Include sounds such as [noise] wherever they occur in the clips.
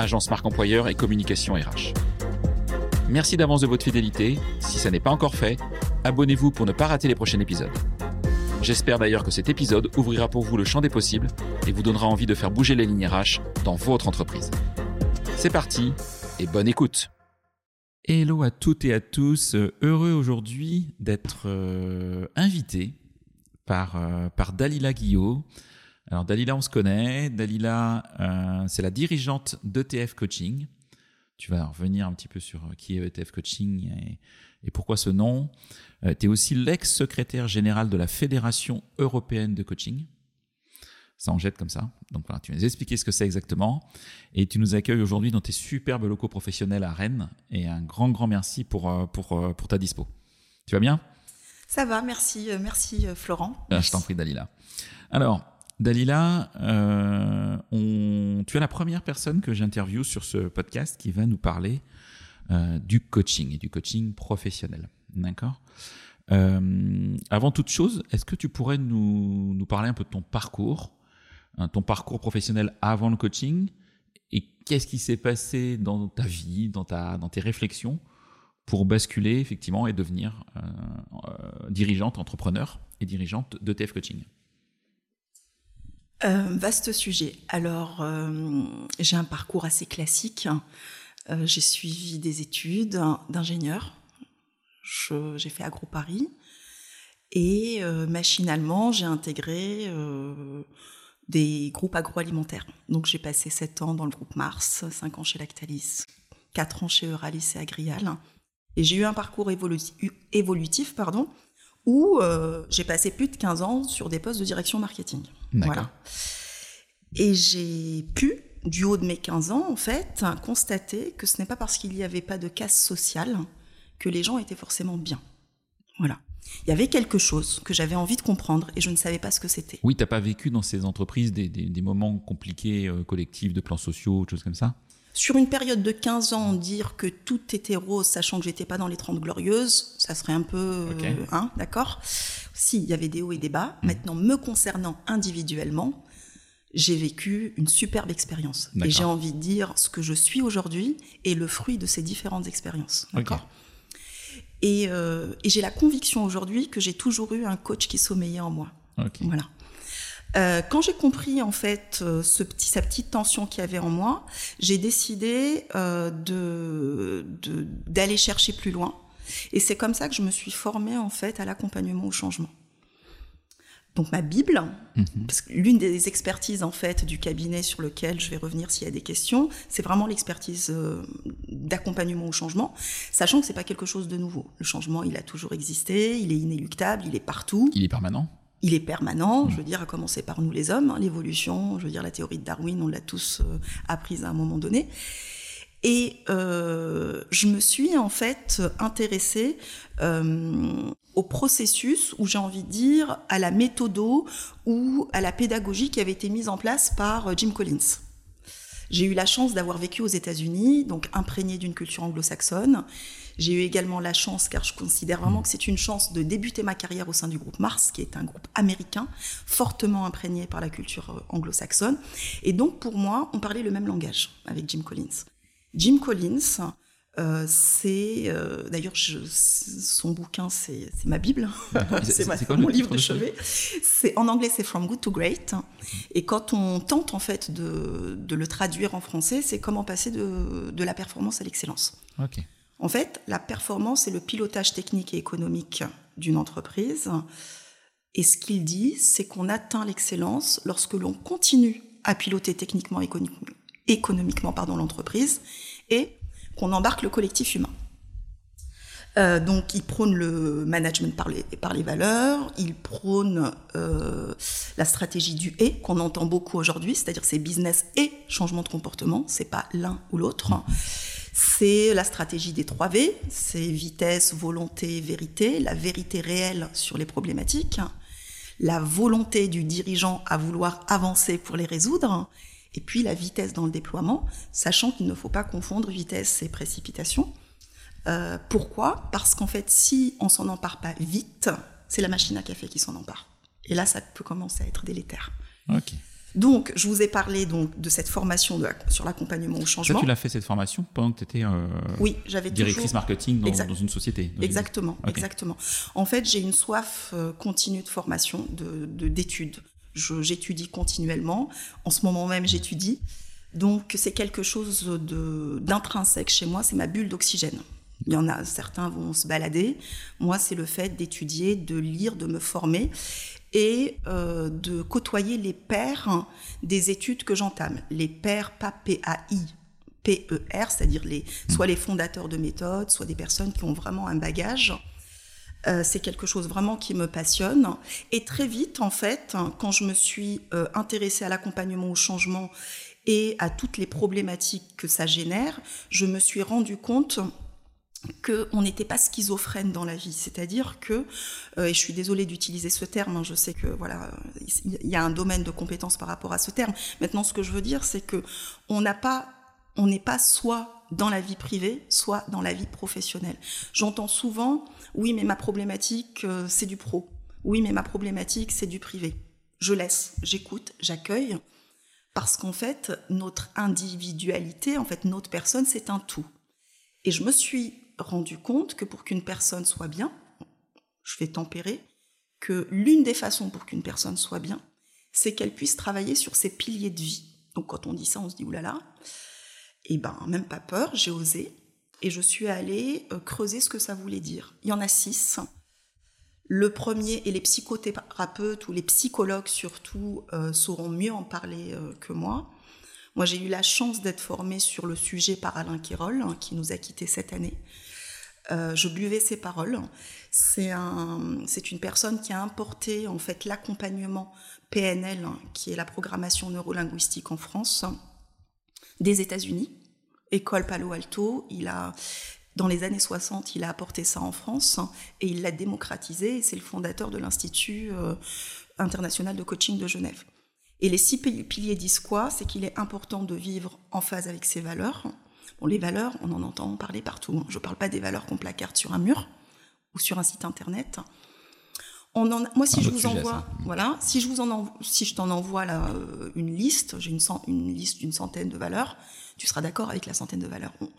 agence marque employeur et communication RH. Merci d'avance de votre fidélité. Si ça n'est pas encore fait, abonnez-vous pour ne pas rater les prochains épisodes. J'espère d'ailleurs que cet épisode ouvrira pour vous le champ des possibles et vous donnera envie de faire bouger les lignes RH dans votre entreprise. C'est parti et bonne écoute. Hello à toutes et à tous, heureux aujourd'hui d'être euh, invité par, euh, par Dalila Guillot. Alors Dalila, on se connaît. Dalila, euh, c'est la dirigeante d'ETF Coaching. Tu vas revenir un petit peu sur qui est ETF Coaching et, et pourquoi ce nom. Euh, tu es aussi l'ex-secrétaire général de la Fédération européenne de coaching. Ça en jette comme ça. Donc voilà, tu vas nous expliquer ce que c'est exactement. Et tu nous accueilles aujourd'hui dans tes superbes locaux professionnels à Rennes. Et un grand, grand merci pour, euh, pour, euh, pour ta dispo. Tu vas bien? Ça va, merci, merci Florent. Ah, je t'en prie, Dalila. Alors, Dalila, euh, tu es la première personne que j'interviewe sur ce podcast qui va nous parler euh, du coaching et du coaching professionnel. D'accord? Euh, Avant toute chose, est-ce que tu pourrais nous, parler un peu de ton parcours, hein, ton parcours professionnel avant le coaching et qu'est-ce qui s'est passé dans ta vie, dans, ta, dans tes réflexions pour basculer effectivement et devenir dirigeante, entrepreneur et dirigeante de TF Coaching? Euh, vaste sujet. Alors, euh, j'ai un parcours assez classique. Euh, j'ai suivi des études d'ingénieur. J'ai fait Agro Paris. Et machinalement, j'ai intégré des groupes agroalimentaires. Donc, j'ai passé 7 ans dans le groupe Mars, 5 ans chez Lactalis, 4 ans chez Euralis et Agrial. Et j'ai eu un parcours évolutif pardon, où euh, j'ai passé plus de 15 ans sur des postes de direction marketing. Voilà. Et j'ai pu, du haut de mes 15 ans, en fait, constater que ce n'est pas parce qu'il n'y avait pas de casse sociale que les gens étaient forcément bien. Voilà. Il y avait quelque chose que j'avais envie de comprendre et je ne savais pas ce que c'était. Oui, tu n'as pas vécu dans ces entreprises des, des, des moments compliqués, euh, collectifs, de plans sociaux, choses comme ça? Sur une période de 15 ans, dire que tout était rose, sachant que j'étais pas dans les 30 glorieuses, ça serait un peu, euh, hein, d'accord? Si, il y avait des hauts et des bas. Maintenant, me concernant individuellement, j'ai vécu une superbe expérience. Et j'ai envie de dire, ce que je suis aujourd'hui est le fruit de ces différentes expériences. D'accord? Et, euh, et j'ai la conviction aujourd'hui que j'ai toujours eu un coach qui sommeillait en moi. Voilà. Euh, quand j'ai compris en fait euh, ce petit, sa petite tension qu'il y avait en moi, j'ai décidé euh, de d'aller chercher plus loin. Et c'est comme ça que je me suis formée en fait à l'accompagnement au changement. Donc ma Bible, Mhm. parce que l'une des expertises en fait du cabinet sur lequel je vais revenir s'il y a des questions, c'est vraiment l'expertise euh, d'accompagnement au changement, sachant que c'est pas quelque chose de nouveau. Le changement, il a toujours existé, il est inéluctable, il est partout Il est permanent il est permanent, je veux dire, à commencer par nous les hommes, hein, l'évolution, je veux dire, la théorie de Darwin, on l'a tous euh, apprise à un moment donné. Et euh, je me suis en fait intéressée euh, au processus où j'ai envie de dire à la méthodo ou à la pédagogie qui avait été mise en place par Jim Collins. J'ai eu la chance d'avoir vécu aux États-Unis, donc imprégné d'une culture anglo-saxonne. J'ai eu également la chance, car je considère vraiment que c'est une chance de débuter ma carrière au sein du groupe Mars, qui est un groupe américain, fortement imprégné par la culture euh, anglo-saxonne. Et donc, pour moi, on parlait le même langage avec Jim Collins. Jim Collins, euh, c'est euh, d'ailleurs son bouquin, c'est ma bible, [laughs] C'est- mon livre de chevet? C'est en anglais, c'est From Good to Great. Et quand on tente en fait de, de le traduire en français, c'est comment passer de, de la performance à l'excellence. Ok. En fait, la performance est le pilotage technique et économique d'une entreprise. Et ce qu'il dit, c'est qu'on atteint l'excellence lorsque l'on continue à piloter techniquement et écono- économiquement l'entreprise et qu'on embarque le collectif humain. Euh, donc, il prône le management par les, par les valeurs, il prône euh, la stratégie du et qu'on entend beaucoup aujourd'hui, c'est-à-dire c'est business et changement de comportement, c'est pas l'un ou l'autre. C'est la stratégie des 3 V, c'est vitesse, volonté, vérité, la vérité réelle sur les problématiques, la volonté du dirigeant à vouloir avancer pour les résoudre, et puis la vitesse dans le déploiement, sachant qu'il ne faut pas confondre vitesse et précipitation. Euh, pourquoi? Parce qu'en fait, si on s'en empare pas vite, c'est la machine à café qui s'en empare. Et là, ça peut commencer à être délétère. Donc, je vous ai parlé donc de cette formation de, sur l'accompagnement au Ça, changement. tu l'as fait cette formation pendant que tu étais oui, j'avais directrice toujours... marketing dans, une société. dans une- Exactement, exactement. En fait, j'ai une soif euh, continue de formation, de de- d'études. J'étudie continuellement. En ce moment même, j'étudie. Donc, c'est quelque chose d'intrinsèque chez moi. C'est ma bulle d'oxygène. Il y en a certains vont se balader. Moi, c'est le fait d'étudier, de lire, de me former et euh, de côtoyer les pairs des études que j'entame. Les pairs, pas P-A-I, P-E-R, c'est-à-dire les, soit les fondateurs de méthodes, soit des personnes qui ont vraiment un bagage. Euh, c'est quelque chose vraiment qui me passionne. Et très vite, en fait, quand je me suis euh, intéressée à l'accompagnement au changement et à toutes les problématiques que ça génère, je me suis rendu compte qu'on n'était pas schizophrène dans la vie. C'est-à-dire que, euh, et je suis désolée d'utiliser ce terme, hein, je sais que voilà, il y a un domaine de compétence par rapport à ce terme. Maintenant, ce que je veux dire, c'est que on n'a pas, on n'est pas soit dans la vie privée, soit dans la vie professionnelle. J'entends souvent, oui, mais ma problématique, euh, c'est du pro. Oui, mais ma problématique, c'est du privé. Je laisse, j'écoute, j'accueille, parce qu'en fait, notre individualité, en fait, notre personne, c'est un tout. Et je me suis rendu compte que pour qu'une personne soit bien, je vais tempérer, que l'une des façons pour qu'une personne soit bien, c'est qu'elle puisse travailler sur ses piliers de vie. Donc quand on dit ça, on se dit oulala. Et ben, même pas peur, j'ai osé. Et je suis allée euh, creuser ce que ça voulait dire. Il y en a six. Le premier, et les psychothérapeutes ou les psychologues surtout euh, sauront mieux en parler euh, que moi. Moi, j'ai eu la chance d'être formée sur le sujet par Alain Quérol, hein, qui nous a quittés cette année. Euh, je buvais ses paroles. C'est c'est une personne qui a importé en fait l'accompagnement PNL, hein, qui est la programmation neurolinguistique en France, des États-Unis, école Palo Alto. Il a, dans les années 60, il a apporté ça en France et il l'a démocratisé. C'est le fondateur de l'Institut euh, international de coaching de Genève. Et les six pi- piliers disent quoi C'est qu'il est important de vivre en phase avec ses valeurs. Bon, les valeurs, on en entend parler partout. hein. Je ne parle pas des valeurs qu'on placarde sur un mur ou sur un site internet. On en, moi, si Un je vous envoie, voilà, si je vous en, env- si je t'en envoie là, euh, une liste, j'ai une liste d'une centaine de valeurs, tu seras d'accord avec la centaine de valeurs. On-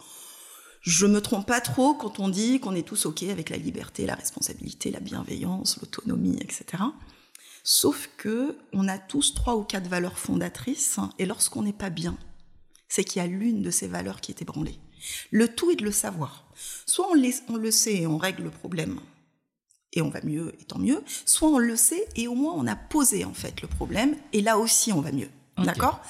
je me trompe pas trop quand on dit qu'on est tous ok avec la liberté, la responsabilité, la bienveillance, l'autonomie, etc. Sauf que on a tous trois ou quatre valeurs fondatrices, et lorsqu'on n'est pas bien, c'est qu'il y a l'une de ces valeurs qui est ébranlée. Le tout est de le savoir. Soit on, les- on le sait et on règle le problème, et on va mieux, et tant mieux. Soit on le sait et au moins on a posé en fait le problème, et là aussi on va mieux. D'accord?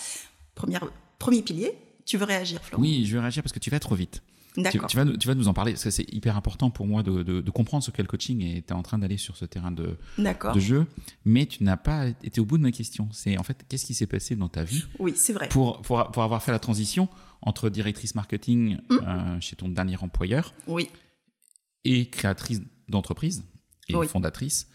Première- Premier pilier. Tu veux réagir, Florent? Oui, je vais réagir parce que tu vas trop vite. Tu, tu vas, nous- tu vas nous en parler parce que c'est hyper important pour moi de, de- de comprendre ce qu'est le coaching et tu es en train d'aller sur ce terrain de, de jeu, mais tu n'as pas été au bout de ma question. C'est en fait, qu'est-ce qui s'est passé dans ta vie Oui, c'est vrai. pour, pour, pour avoir fait la transition entre directrice marketing Mm. euh, chez ton dernier employeur Oui. et créatrice d'entreprise et Oui. fondatrice,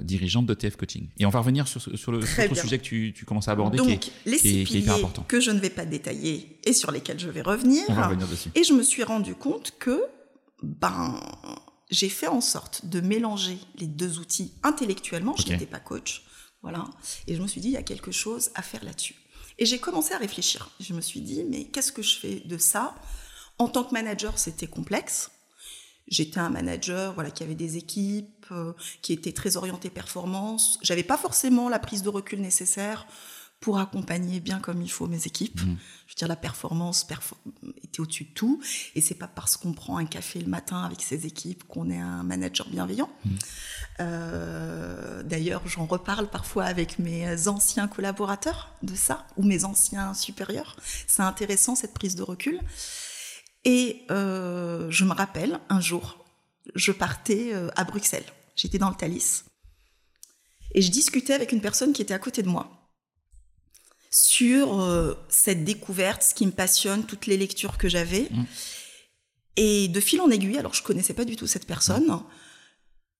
dirigeante de TF Coaching. Et on va revenir sur, sur le bien. sujet que tu, tu commences à aborder Donc, qui est, les qui est- six qui est hyper important. que je ne vais pas détailler et sur lesquels je vais revenir. On va revenir dessus. Et je me suis rendu compte que ben, j'ai fait en sorte de mélanger les deux outils intellectuellement. Je n'étais pas coach. Voilà. Et je me suis dit, il y a quelque chose à faire là-dessus. Et j'ai commencé à réfléchir. Je me suis dit, mais qu'est-ce que je fais de ça? En tant que manager, c'était complexe. J'étais un manager voilà, qui avait des équipes, euh, qui était très orienté performance. J'avais pas forcément la prise de recul nécessaire pour accompagner bien comme il faut mes équipes. Mhm. Je veux dire, la performance perfor- était au-dessus de tout. Et c'est pas parce qu'on prend un café le matin avec ses équipes qu'on est un manager bienveillant. Euh, D'ailleurs, j'en reparle parfois avec mes anciens collaborateurs de ça, ou mes anciens supérieurs. C'est intéressant cette prise de recul. Et euh, je me rappelle un jour, je partais euh, à Bruxelles. J'étais dans le Thalys. Et je discutais avec une personne qui était à côté de moi sur euh, cette découverte, ce qui me passionne, toutes les lectures que j'avais. Mm. Et de fil en aiguille, alors je connaissais pas du tout cette personne,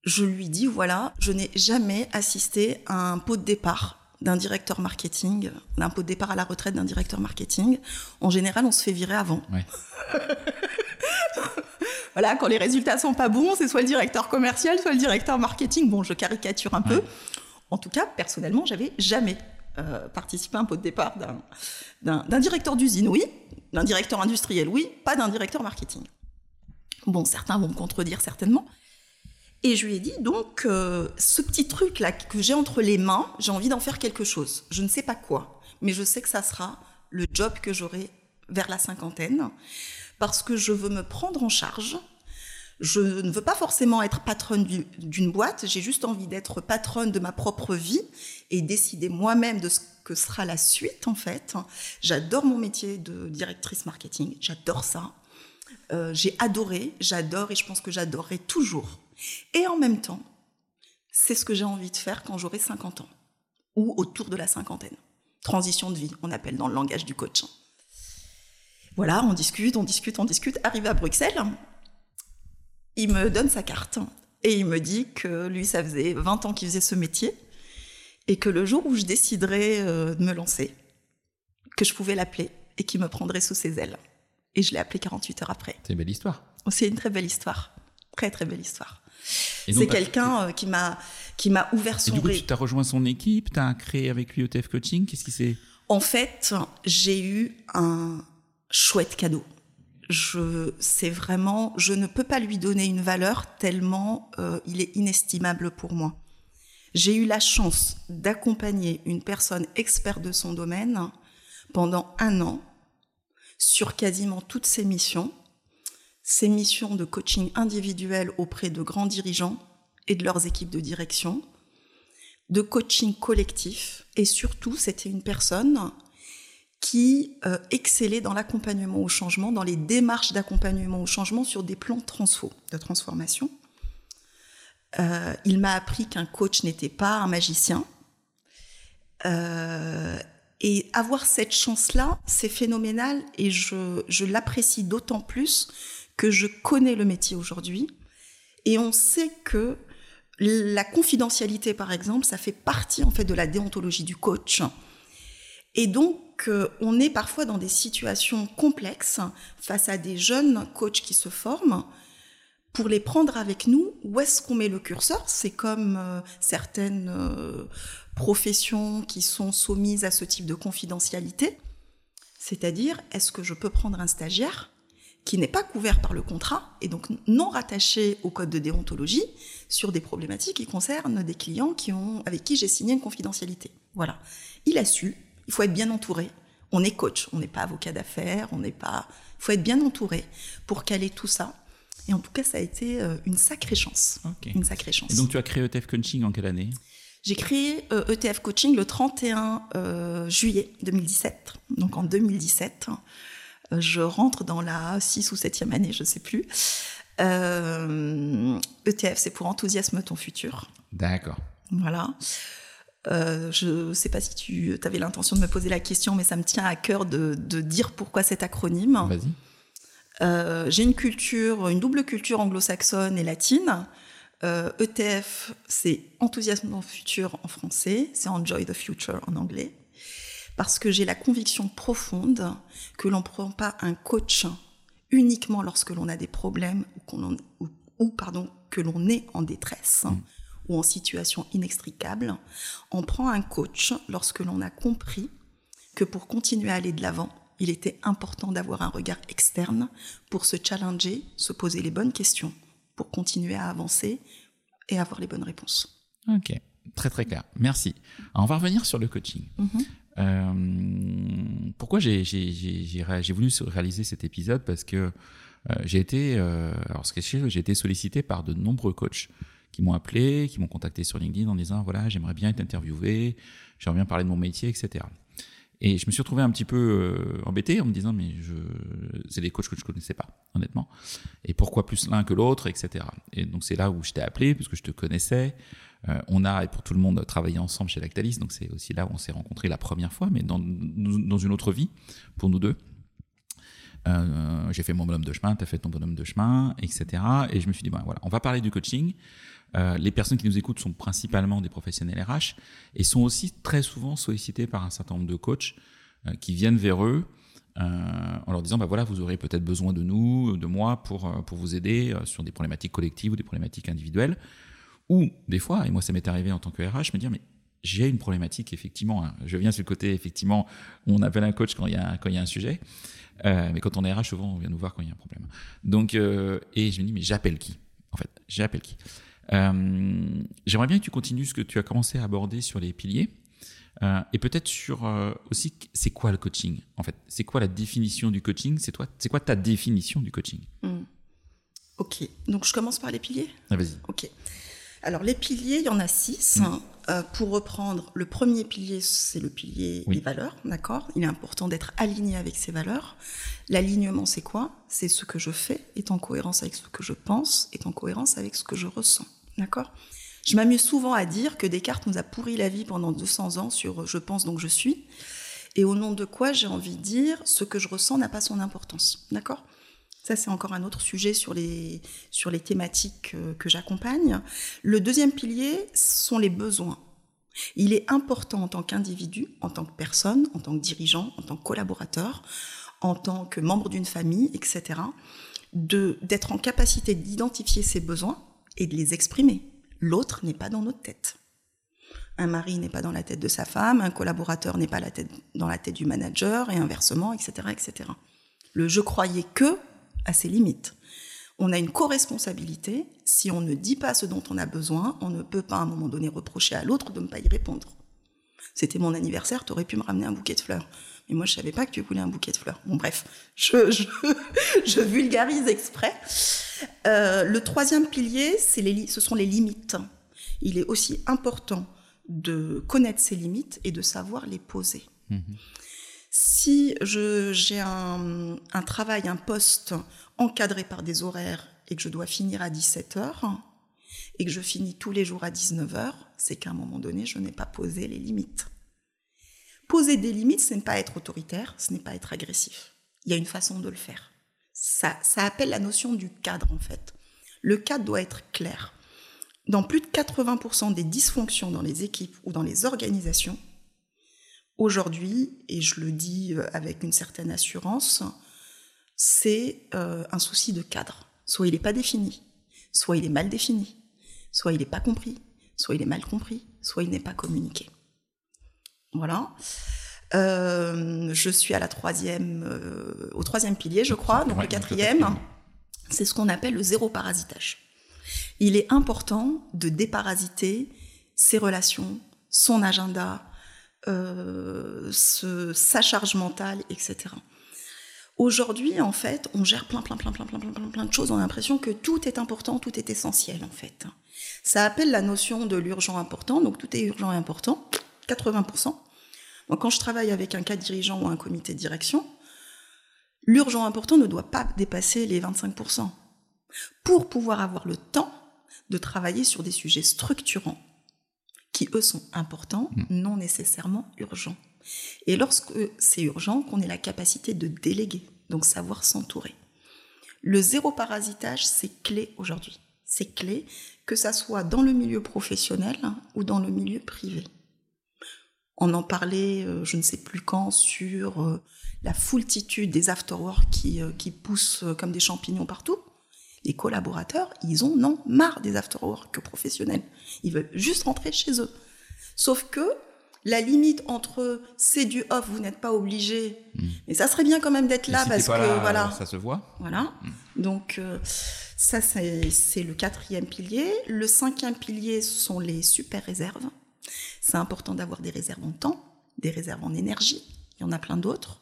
je lui dis voilà, je n'ai jamais assisté à un pot de départ d'un directeur marketing, d'un pot de départ à la retraite d'un directeur marketing. En général, on se fait virer avant. Ouais. [laughs] voilà, quand les résultats sont pas bons, c'est soit le directeur commercial, soit le directeur marketing. Bon, je caricature un peu. En tout cas, personnellement, j'avais jamais euh, participé à un pot de départ d'un directeur d'usine, oui, d'un directeur industriel, oui, pas d'un directeur marketing. Bon, certains vont me contredire certainement. Et je lui ai dit, donc, euh, ce petit truc-là que j'ai entre les mains, j'ai envie d'en faire quelque chose. Je ne sais pas quoi, mais je sais que ça sera le job que j'aurai vers la cinquantaine, parce que je veux me prendre en charge. Je ne veux pas forcément être patronne du- d'une boîte, j'ai juste envie d'être patronne de ma propre vie et décider moi-même de ce que sera la suite, en fait. J'adore mon métier de directrice marketing, j'adore ça. Euh, j'ai adoré, j'adore et je pense que j'adorerai toujours. Et en même temps, c'est ce que j'ai envie de faire quand j'aurai 50 ans ou autour de la cinquantaine. Transition de vie, on appelle dans le langage du coach. Voilà, on discute, on discute, on discute. Arrivé à Bruxelles, il me donne sa carte et il me dit que lui, ça faisait 20 ans qu'il faisait ce métier et que le jour où je déciderais euh, de me lancer, que je pouvais l'appeler et qu'il me prendrait sous ses ailes. Et je l'ai appelé 48 heures après. C'est une belle histoire. C'est une très belle histoire. Très, très belle histoire. Et C'est bah, quelqu'un euh, qui m'a qui m'a ouvert Et son du coup, tu as rejoint son équipe, tu as créé avec lui ETF Coaching. Qu'est-ce qui s'est. En fait, j'ai eu un chouette cadeau. Je, c'est vraiment, je ne peux pas lui donner une valeur tellement euh, il est inestimable pour moi. J'ai eu la chance d'accompagner une personne experte de son domaine pendant un an sur quasiment toutes ses missions, ses missions de coaching individuel auprès de grands dirigeants et de leurs équipes de direction, de coaching collectif, et surtout, c'était une personne qui euh, excellait dans l'accompagnement au changement, dans les démarches d'accompagnement au changement sur des plans transfo, de transformation. Euh, il m'a appris qu'un coach n'était pas un magicien. Euh, et avoir cette chance-là, c'est phénoménal et je, je l'apprécie d'autant plus que je connais le métier aujourd'hui. Et on sait que la confidentialité, par exemple, ça fait partie en fait de la déontologie du coach. Et donc, euh, on est parfois dans des situations complexes face à des jeunes coachs qui se forment. Pour les prendre avec nous, où est-ce qu'on met le curseur? C'est comme euh, certaines euh, professions qui sont soumises à ce type de confidentialité. C'est-à-dire, est-ce que je peux prendre un stagiaire? Qui n'est pas couvert par le contrat et donc non rattaché au code de déontologie sur des problématiques qui concernent des clients qui ont, avec qui j'ai signé une confidentialité. Voilà. Il a su, il faut être bien entouré. On est coach, on n'est pas avocat d'affaires, on n'est pas. Il faut être bien entouré pour caler tout ça. Et en tout cas, ça a été euh, une sacrée chance. Une sacrée chance. Et donc, tu as créé ETF Coaching en quelle année? J'ai créé euh, ETF Coaching le 31 euh, juillet 2017. Donc en 2017, euh, je rentre dans la 6 ou 7e année, je ne sais plus. Euh, ETF, c'est pour enthousiasme ton futur. D'accord. Voilà. Euh, je ne sais pas si tu avais l'intention de me poser la question, mais ça me tient à cœur de, de dire pourquoi cet acronyme. Vas-y. Euh, J'ai une culture, une double culture anglo-saxonne et latine. ETF, c'est enthousiasme dans le futur en français, c'est enjoy the future en anglais. Parce que j'ai la conviction profonde que l'on ne prend pas un coach uniquement lorsque l'on a des problèmes ou, qu'on en- ou, ou, pardon, que l'on est en détresse ou en situation inextricable. On prend un coach lorsque l'on a compris que pour continuer à aller de l'avant, il était important d'avoir un regard externe pour se challenger, se poser les bonnes questions, pour continuer à avancer et avoir les bonnes réponses. Ok. Très, très clair. Merci. Alors, on va revenir sur le coaching. Mhm. Euh, pourquoi j'ai voulu réaliser cet épisode? Parce que euh, j'ai été, euh, alors ce que j'ai été sollicité par de nombreux coachs qui m'ont appelé, qui m'ont contacté sur LinkedIn en disant voilà j'aimerais bien être interviewé, j'aimerais bien parler de mon métier, etc. Et je me suis retrouvé un petit peu euh, embêté en me disant, mais je, c'est des coachs que je connaissais pas, honnêtement. Et pourquoi plus l'un que l'autre, etc. Et donc c'est là où je t'ai appelé, parce que je te connaissais. Euh, on a, et pour tout le monde, travaillé ensemble chez Lactalis, donc c'est aussi là où on s'est rencontrés la première fois, mais dans, une autre vie, pour nous deux. Euh, j'ai fait mon bonhomme de chemin, tu as fait ton bonhomme de chemin, etc. Et je me suis dit, voilà, on va parler du coaching. Euh, les personnes qui nous écoutent sont principalement des professionnels RH et sont aussi très souvent sollicités par un certain nombre de coachs qui viennent vers eux en leur disant, bah voilà, vous aurez peut-être besoin de nous, de moi, pour, pour vous aider sur des problématiques collectives ou des problématiques individuelles. Ou des fois, et moi ça m'est arrivé en tant que RH, me dire, mais j'ai une problématique, effectivement. Hein. Je viens sur le côté, effectivement, on appelle un coach quand il y a, quand il y a un sujet. Euh, mais quand on est RH, souvent, on vient nous voir quand il y a un problème. Donc, euh, et je me dis, mais j'appelle qui En fait, j'appelle qui? Euh, J'aimerais bien que tu continues ce que tu as commencé à aborder sur les piliers. et peut-être sur aussi, c'est quoi le coaching En fait, c'est quoi la définition du coaching? C'est toi, c'est quoi ta définition du coaching? Hmm. Ok, donc je commence par les piliers? Ah, vas-y. Ok. Alors les piliers, il y en a six. Hmm. Euh, pour reprendre, le premier pilier, c'est le pilier des valeurs, d'accord? Il est important d'être aligné avec ses valeurs. L'alignement, c'est quoi? C'est ce que je fais est en cohérence avec ce que je pense, est en cohérence avec ce que je ressens, d'accord? Je m'amuse souvent à dire que Descartes nous a pourri la vie pendant 200 ans sur je pense donc je suis, et au nom de quoi j'ai envie de dire ce que je ressens n'a pas son importance, d'accord? Ça, c'est encore un autre sujet sur les, sur les thématiques euh, que, j'accompagne. Le deuxième pilier sont les besoins. Il est important en tant qu'individu, en tant que personne, en tant que dirigeant, en tant que collaborateur, en tant que membre d'une famille, etc., d'être en capacité d'identifier ses besoins et de les exprimer. L'autre n'est pas dans notre tête. Un mari n'est pas dans la tête de sa femme, un collaborateur n'est pas la tête, dans la tête du manager, et inversement, etc., etc. Le je croyais que à ses limites. On a une co-responsabilité. Si on ne dit pas ce dont on a besoin, on ne peut pas à un moment donné reprocher à l'autre de ne pas y répondre. C'était mon anniversaire, tu aurais pu me ramener un bouquet de fleurs. Mais moi, je savais pas que tu voulais un bouquet de fleurs. Bon, bref, je, [laughs] vulgarise exprès. Euh, le troisième pilier, ce sont les limites. Il est aussi important de connaître ses limites et de savoir les poser. Mmh si j'ai un, travail, un poste encadré par des horaires et que je dois finir à 17 heures et que je finis tous les jours à 19 heures, c'est qu'à un moment donné, je n'ai pas posé les limites. Poser des limites, ce n'est pas être autoritaire, ce n'est pas être agressif. Il y a une façon de le faire. Ça, ça appelle la notion du cadre, en fait. Le cadre doit être clair. Dans plus de 80% des dysfonctions dans les équipes ou dans les organisations, Aujourd'hui, et je le dis euh, avec une certaine assurance, c'est euh, un souci de cadre. Soit il n'est pas défini, soit il est mal défini, soit il n'est pas compris, soit il est mal compris, soit il n'est pas communiqué. Voilà. Euh, je suis à la troisième, au troisième pilier, je crois. Donc le quatrième, c'est ce qu'on appelle le zéro parasitage. Il est important de déparasiter ses relations, son agenda, euh, sa charge mentale, etc. Aujourd'hui, en fait, on gère plein, plein, plein, plein, plein, plein, plein, de choses. On a l'impression que tout est important, tout est essentiel, en fait. Ça appelle la notion de l'urgent important. Donc, tout est urgent et important, 80%. Donc, quand je travaille avec un cas dirigeant ou un comité de direction, l'urgent important ne doit pas dépasser les 25%. Pour pouvoir avoir le temps de travailler sur des sujets structurants qui eux sont importants, mm. non nécessairement urgents. Et lorsque c'est urgent, qu'on ait la capacité de déléguer, donc savoir s'entourer. Le zéro parasitage, c'est clé aujourd'hui. C'est clé, que ça soit dans le milieu professionnel ou dans le milieu privé. On en parlait, euh, je ne sais plus quand, sur euh, la foultitude des afterwork qui, euh, qui poussent comme des champignons partout les collaborateurs, ils ont non marre des after-work professionnels. Ils veulent juste rentrer chez eux. Sauf que la limite entre c'est du off, vous n'êtes pas obligé, hmm. mais ça serait bien quand même d'être là parce que voilà, ça se voit. Voilà. Hmm. Donc euh, ça c'est le quatrième pilier. Le cinquième pilier sont les super réserves. C'est important d'avoir des réserves en temps, des réserves en énergie. Il y en a plein d'autres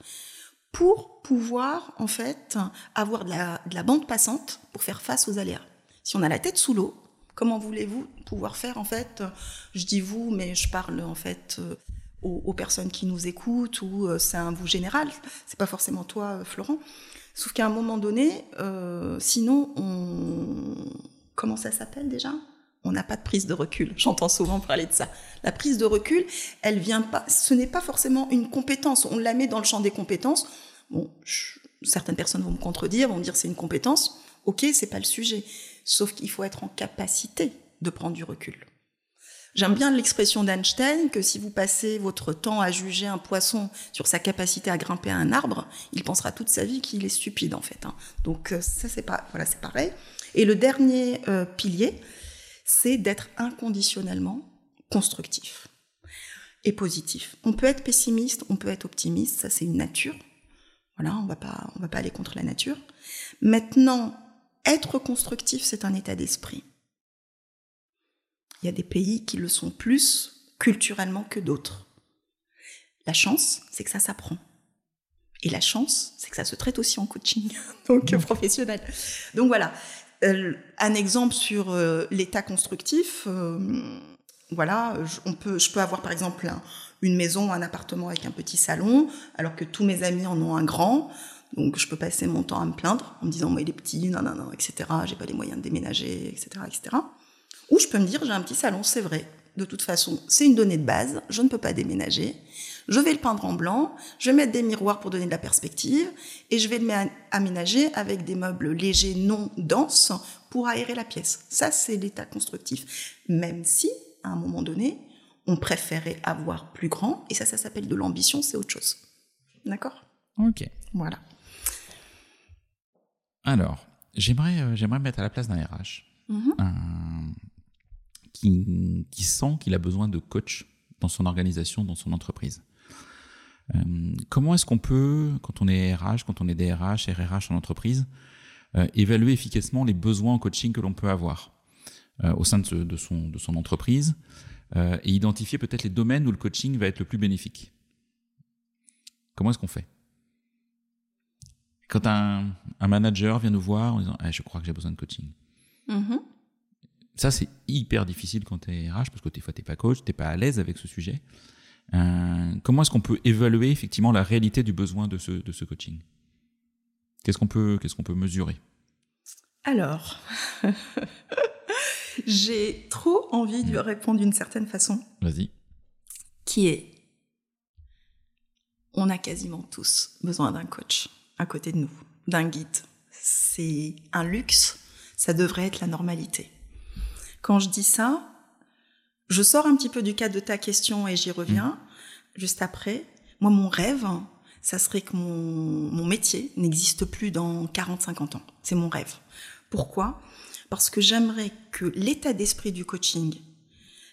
pour pouvoir en fait avoir de la, bande passante pour faire face aux aléas. Si on a la tête sous l'eau, comment voulez-vous pouvoir faire en fait Je dis vous, mais je parle en fait aux, personnes qui nous écoutent ou euh, c'est un vous général. C'est pas forcément toi, euh, Florent. Sauf qu'à un moment donné, euh, sinon, on... comment ça s'appelle déjà? On n'a pas de prise de recul. J'entends souvent parler de ça. La prise de recul, elle vient pas. Ce n'est pas forcément une compétence. On la met dans le champ des compétences. Bon, certaines personnes vont me contredire, vont me dire c'est une compétence. Ok, c'est pas le sujet. Sauf qu'il faut être en capacité de prendre du recul. J'aime bien l'expression d'Einstein que si vous passez votre temps à juger un poisson sur sa capacité à grimper à un arbre, il pensera toute sa vie qu'il est stupide en fait. Hein. Donc euh, ça c'est pas voilà c'est pareil. Et le dernier euh, pilier, c'est d'être inconditionnellement constructif et positif. On peut être pessimiste, on peut être optimiste, ça c'est une nature. Voilà, on va pas on va pas aller contre la nature. Maintenant, être constructif, c'est un état d'esprit. Il y a des pays qui le sont plus culturellement que d'autres. La chance, c'est que ça s'apprend. Et la chance, c'est que ça se traite aussi en coaching, [laughs] donc professionnel. Donc voilà, un exemple sur euh, l'état constructif. Euh, voilà, on peut, je peux avoir par exemple une maison, un appartement avec un petit salon, alors que tous mes amis en ont un grand. Donc je peux passer mon temps à me plaindre en me disant moi il est petit, non non non, etc. J'ai pas les moyens de déménager, etc. etc. Ou je peux me dire, j'ai un petit salon, c'est vrai. De toute façon, c'est une donnée de base, je ne peux pas déménager. Je vais le peindre en blanc, je vais mettre des miroirs pour donner de la perspective, et je vais le aménager avec des meubles légers, non denses, pour aérer la pièce. Ça, c'est l'état constructif. Même si, à un moment donné, on préférait avoir plus grand, et ça, ça s'appelle de l'ambition, c'est autre chose. D'accord? Ok. Voilà. Alors, j'aimerais, euh, j'aimerais mettre à la place d'un RH. Un, qui, sent qu'il a besoin de coach dans son organisation, dans son entreprise. Euh, comment est-ce qu'on peut, quand on est RH, quand on est DRH, RRH en entreprise, euh, évaluer efficacement les besoins en coaching que l'on peut avoir euh, au sein de, son, de son entreprise et identifier peut-être les domaines où le coaching va être le plus bénéfique? Comment est-ce qu'on fait? Quand un, manager vient nous voir en disant eh, Je crois que j'ai besoin de coaching mm-hmm. », ça, c'est hyper difficile quand tu es RH parce que des fois, tu n'es pas coach, tu n'es pas à l'aise avec ce sujet. Euh, comment est-ce qu'on peut évaluer effectivement la réalité du besoin de ce, de ce coaching? Qu'est-ce qu'on peut, qu'est-ce qu'on peut mesurer? Alors, [laughs] j'ai trop envie de répondre d'une certaine façon. Vas-y. Qui est on a quasiment tous besoin d'un coach à côté de nous, d'un guide. C'est un luxe, ça devrait être la normalité. Quand je dis ça, je sors un petit peu du cadre de ta question et j'y reviens juste après. Moi, mon rêve, ça serait que mon, métier n'existe plus dans 40-50 ans. C'est mon rêve. Pourquoi? Parce que j'aimerais que l'état d'esprit du coaching,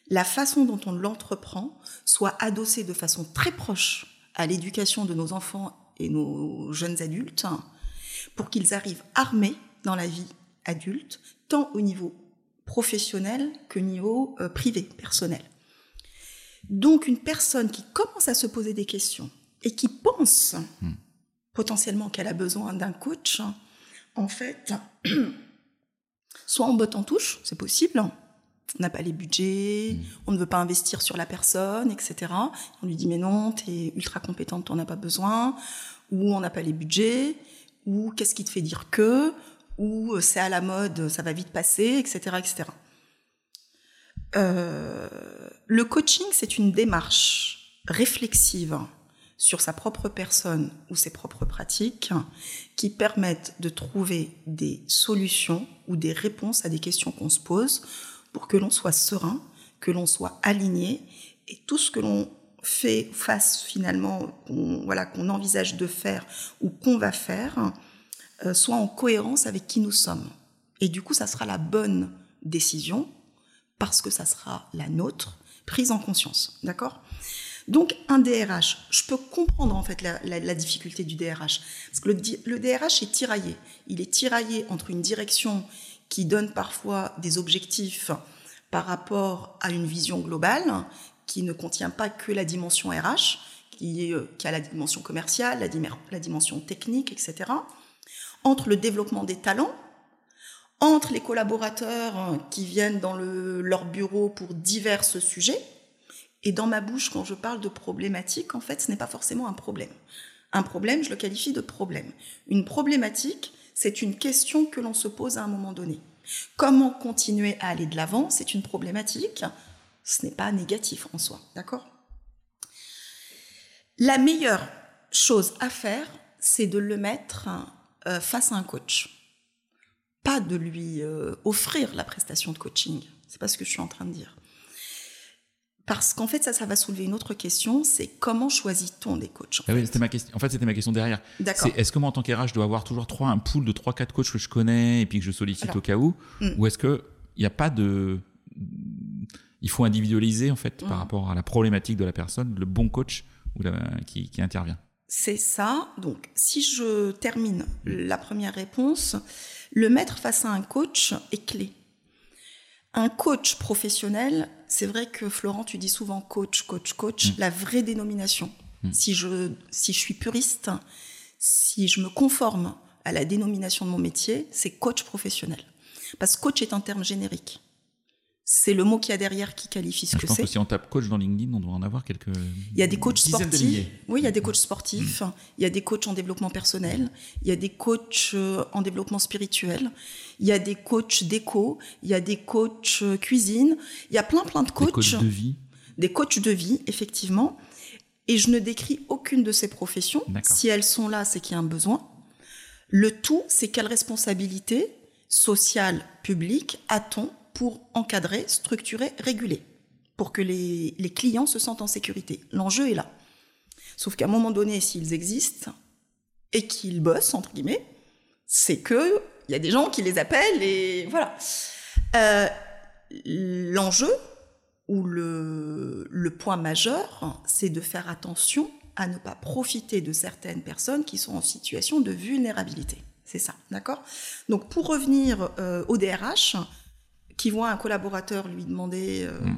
la façon dont on l'entreprend, soit adossé de façon très proche à l'éducation de nos enfants et nos jeunes adultes, pour qu'ils arrivent armés dans la vie adulte, tant au niveau professionnel que niveau euh, privé, personnel. Donc une personne qui commence à se poser des questions et qui pense hmm. potentiellement qu'elle a besoin d'un coach, en fait, [clears throat] soit en botte en touche, c'est possible, on n'a pas les budgets, hmm. on ne veut pas investir sur la personne, etc. On lui dit mais non, tu es ultra compétente, on n'a pas besoin, ou on n'a pas les budgets, ou qu'est-ce qui te fait dire que, ou euh, c'est à la mode, ça va vite passer, etc. etc. Euh, le coaching, c'est une démarche réflexive sur sa propre personne ou ses propres pratiques qui permettent de trouver des solutions ou des réponses à des questions qu'on se pose pour que l'on soit serein, que l'on soit aligné et tout ce que l'on fait face finalement, voilà, qu'on envisage de faire ou qu'on va faire, euh, soit en cohérence avec qui nous sommes. Et du coup, ça sera la bonne décision parce que ça sera la nôtre, prise en conscience. D'accord? Donc un DRH, je peux comprendre en fait la, difficulté du DRH, parce que le, DRH est tiraillé. Il est tiraillé entre une direction qui donne parfois des objectifs par rapport à une vision globale, qui ne contient pas que la dimension RH, qui, euh, qui a la dimension commerciale, la dimension technique, etc entre le développement des talents, entre les collaborateurs qui viennent dans leur bureau pour divers sujets, Et dans ma bouche, quand je parle de problématique, en fait, ce n'est pas forcément un problème. Un problème, je le qualifie de problème. Une problématique, c'est une question que l'on se pose à un moment donné. Comment continuer à aller de l'avant, c'est une problématique. Ce n'est pas négatif en soi, d'accord? La meilleure chose à faire, c'est de le mettre euh, face à un coach. Pas de lui euh, offrir la prestation de coaching. C'est pas ce que je suis en train de dire. Parce qu'en fait, ça, ça va soulever une autre question, c'est comment choisit-on des coachs en, ah oui, c'était ma question. en fait, c'était ma question derrière. D'accord. est-ce que moi, en tant qu'RH, je dois avoir toujours trois, un pool de 3-4 coachs que je connais et puis que je sollicite au cas où hmm. Ou est-ce qu'il n'y a pas de... Il faut individualiser, en fait, par hmm. rapport à la problématique de la personne, le bon coach ou qui, qui intervient? C'est ça. Donc, si je termine la première réponse, le mettre face à un coach est clé. Un coach professionnel, c'est vrai que Florent, tu dis souvent coach, coach, coach, mm. la vraie dénomination. Mm. Si, je, si je suis puriste, si je me conforme à la dénomination de mon métier, c'est coach professionnel. Parce que coach est un terme générique c'est le mot qu'il y a derrière qui qualifie ce que c'est. Je pense que si on tape coach dans LinkedIn, on doit en avoir quelques. Il y a des coachs sportifs. Oui, il y a des coachs sportifs. Mm. Il y a des coachs en développement personnel. Il y a des coachs euh, en développement spirituel. Il y a des coachs déco. Il y a des coachs euh, cuisine. Il y a plein, plein de coachs. Des coachs de vie. Des coachs de vie, effectivement. Et je ne décris aucune de ces professions. Si elles sont là, c'est qu'il y a un besoin. Le tout, c'est quelle responsabilité sociale, publique a-t-on pour encadrer, structurer, réguler, pour que les, clients se sentent en sécurité. L'enjeu est là. Sauf qu'à un moment donné, s'ils existent et qu'ils bossent, entre guillemets, c'est que il y a des gens qui les appellent et voilà. Euh, l'enjeu ou le, point majeur, c'est de faire attention à ne pas profiter de certaines personnes qui sont en situation de vulnérabilité. C'est ça, d'accord? Donc pour revenir euh, au DRH, qui voit un collaborateur lui demander, euh, mm.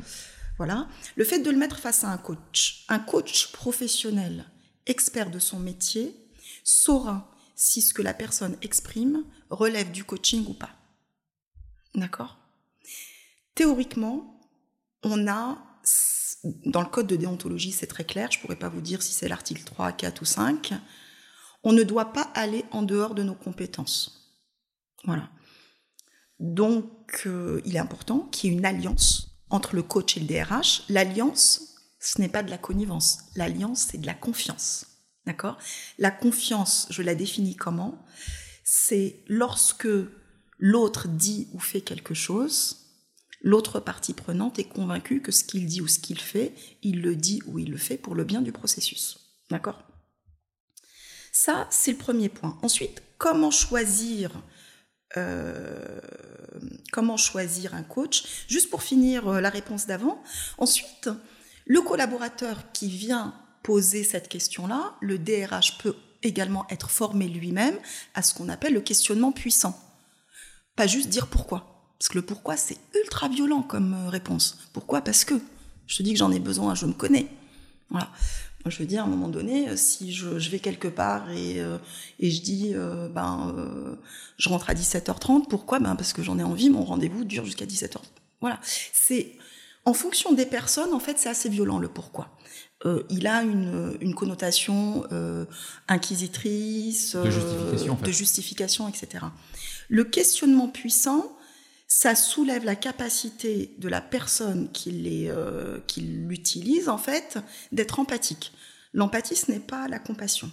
voilà, le fait de le mettre face à un coach, un coach professionnel, expert de son métier, saura si ce que la personne exprime relève du coaching ou pas. D'accord? Théoriquement, on a, dans le code de déontologie, c'est très clair, je pourrais pas vous dire si c'est l'article 3, 4 ou 5, on ne doit pas aller en dehors de nos compétences. Voilà. Donc, euh, il est important qu'il y ait une alliance entre le coach et le DRH. L'alliance, ce n'est pas de la connivence. L'alliance, c'est de la confiance. D'accord? La confiance, je la définis comment? C'est lorsque l'autre dit ou fait quelque chose, l'autre partie prenante est convaincue que ce qu'il dit ou ce qu'il fait, il le dit ou il le fait pour le bien du processus. D'accord? Ça, c'est le premier point. Ensuite, comment choisir euh, comment choisir un coach. Juste pour finir euh, la réponse d'avant. Ensuite, le collaborateur qui vient poser cette question-là, le DRH peut également être formé lui-même à ce qu'on appelle le questionnement puissant. Pas juste dire pourquoi. Parce que le pourquoi, c'est ultra violent comme euh, réponse. Pourquoi? Parce que. Je te dis que j'en ai besoin, je me connais. Voilà je veux dire, à un moment donné, euh, si je, vais quelque part et, euh, et je dis, euh, ben, je rentre à 17h30, pourquoi? Ben parce que j'en ai envie, mon rendez-vous dure jusqu'à 17h. Voilà. C'est en fonction des personnes, en fait, c'est assez violent le pourquoi. il a une, une connotation inquisitrice, de justification, de justification, etc. Le questionnement puissant, ça soulève la capacité de la personne qui euh, l'utilise, en fait, d'être empathique. L'empathie, ce n'est pas la compassion.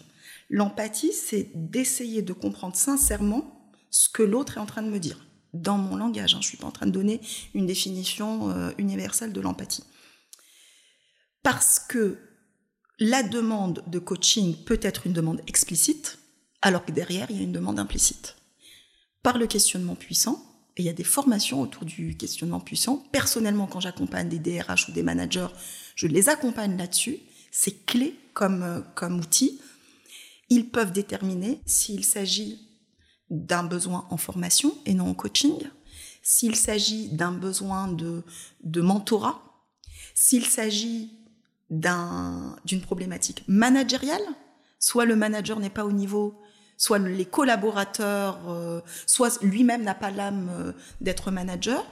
L'empathie, c'est d'essayer de comprendre sincèrement ce que l'autre est en train de me dire. Dans mon langage, hein. je ne suis pas en train de donner une définition euh, universelle de l'empathie. Parce que la demande de coaching peut être une demande explicite, alors que derrière, il y a une demande implicite. Par le questionnement puissant, il y a des formations autour du questionnement puissant. Personnellement, quand j'accompagne des DRH ou des managers, je les accompagne là-dessus. C'est clé comme, euh, comme outil. Ils peuvent déterminer s'il s'agit d'un besoin en formation et non en coaching, s'il s'agit d'un besoin de mentorat, s'il s'agit d'une problématique managériale, soit le manager n'est pas au niveau soit les collaborateurs, euh, soit lui-même n'a pas l'âme euh, d'être manager,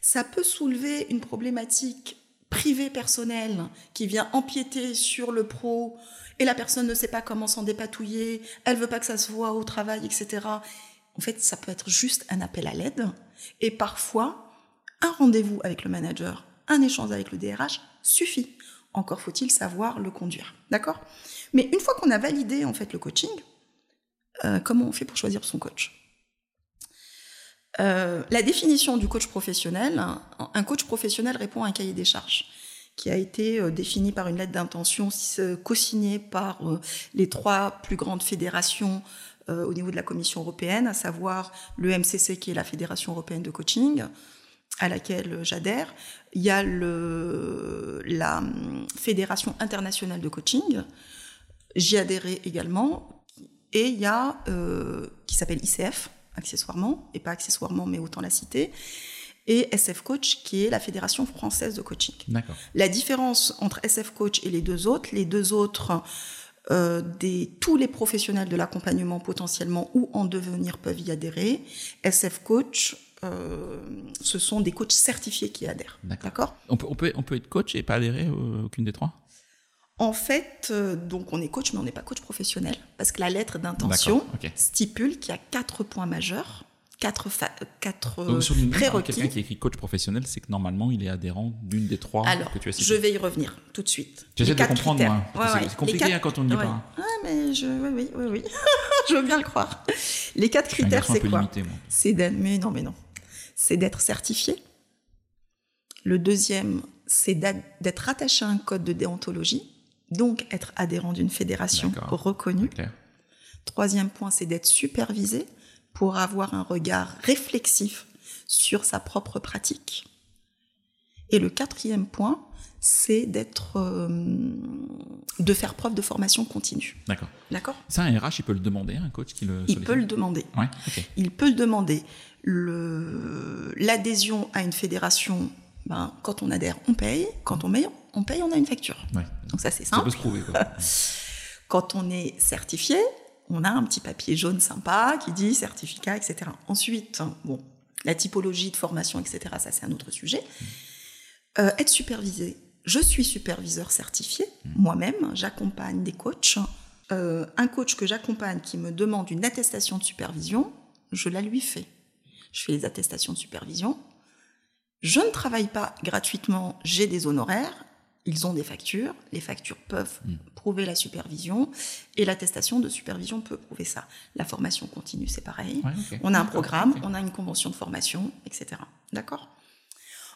ça peut soulever une problématique privé personnel qui vient empiéter sur le pro et la personne ne sait pas comment s'en dépatouiller, elle veut pas que ça se voit au travail, etc. En fait, ça peut être juste un appel à l'aide et parfois un rendez-vous avec le manager, un échange avec le DRH suffit. Encore faut-il savoir le conduire, d'accord? Mais une fois qu'on a validé en fait le coaching, euh, comment on fait pour choisir son coach. Euh, la définition du coach professionnel, un coach professionnel répond à un cahier des charges qui a été euh, défini par une lettre d'intention co-signée par les trois plus grandes fédérations au niveau de la Commission européenne, à savoir le MCC qui est la Fédération européenne de coaching, à laquelle j'adhère. Il y a la Fédération internationale de coaching, j'y adhéré également, et il y a euh, qui s'appelle ICF accessoirement, et pas accessoirement mais autant la citer, et SF Coach qui est la Fédération française de coaching. D'accord. La différence entre SF Coach et les deux autres, les deux autres euh, des, tous les professionnels de l'accompagnement potentiellement ou en devenir peuvent y adhérer. SF Coach euh, ce sont des coachs certifiés qui adhèrent. D'accord. On peut, on, peut, on peut être coach et pas adhérer à aucune des trois? En fait, euh, donc on est coach, mais on n'est pas coach professionnel, parce que la lettre d'intention stipule qu'il y a quatre points majeurs, quatre, quatre donc, sur prérequis. Quelqu'un qui écrit coach professionnel, c'est que normalement il est adhérent d'une des trois Alors, que tu as je vais y revenir tout de suite. J'essaie de comprendre, moi. c'est compliqué hein, quand on n'y est pas. Ah, mais je, oui, oui, oui, [laughs] je veux bien le croire. Les quatre critères, c'est quoi C'est mais non, mais non c'est d'être certifié. Le deuxième, c'est d'être attaché à un code de déontologie, donc être adhérent d'une fédération reconnue. Troisième point, c'est d'être supervisé pour avoir un regard réflexif sur sa propre pratique. Et le quatrième point, c'est d'être, euh, de faire preuve de formation continue. D'accord. D'accord? Ça, un RH, il peut le demander, un coach qui le. Il peut le demander. Ouais, Il peut le demander. l'adhésion à une fédération, ben, quand on adhère, on paye. Quand on paye, on paye, on a une facture. Donc ça, c'est simple. Ça peut se prouver. Quoi. [laughs] quand on est certifié, on a un petit papier jaune sympa qui dit certificat, etc. Ensuite, bon, la typologie de formation, etc. Ça, c'est un autre sujet. Mm. Euh, être supervisé je suis superviseur certifié, mmh. moi-même, j'accompagne des coachs. Euh, un coach que j'accompagne qui me demande une attestation de supervision, je la lui fais. Je fais les attestations de supervision. Je ne travaille pas gratuitement, j'ai des honoraires, ils ont des factures, les factures peuvent mmh. prouver la supervision et l'attestation de supervision peut prouver ça. La formation continue, c'est pareil. On a un programme, on a une convention de formation, etc. D'accord?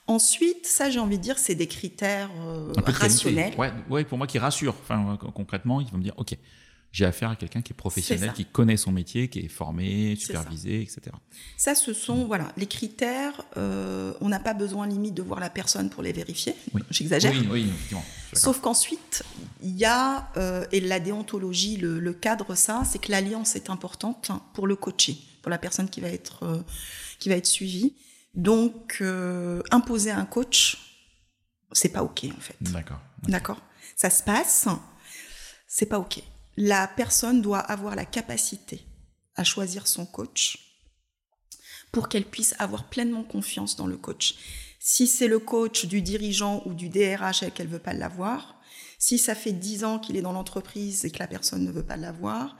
Ensuite, ça, j'ai envie de dire, c'est des critères euh, rationnels. Ouais, ouais, pour moi, qui rassure. Enfin, concrètement, il va me dire, OK, j'ai affaire à quelqu'un qui est professionnel, qui connaît son métier, qui est formé, supervisé, etc. Ça, ce sont voilà les critères. Euh, on n'a pas besoin limite de voir la personne pour les vérifier. Oui. J'exagère. Oui, oui, Sauf qu'ensuite, il y a euh, et la déontologie, le, le cadre, ça, c'est que l'alliance est importante pour le coacher, pour la personne qui va être euh, qui va être suivie. Donc, euh, imposer un coach, c'est pas OK, en fait. D'accord. D'accord? Ça se passe, c'est pas OK. La personne doit avoir la capacité à choisir son coach pour qu'elle puisse avoir pleinement confiance dans le coach. Si c'est le coach du dirigeant ou du DRH et qu'elle veut pas l'avoir, si ça fait dix ans qu'il est dans l'entreprise et que la personne ne veut pas l'avoir,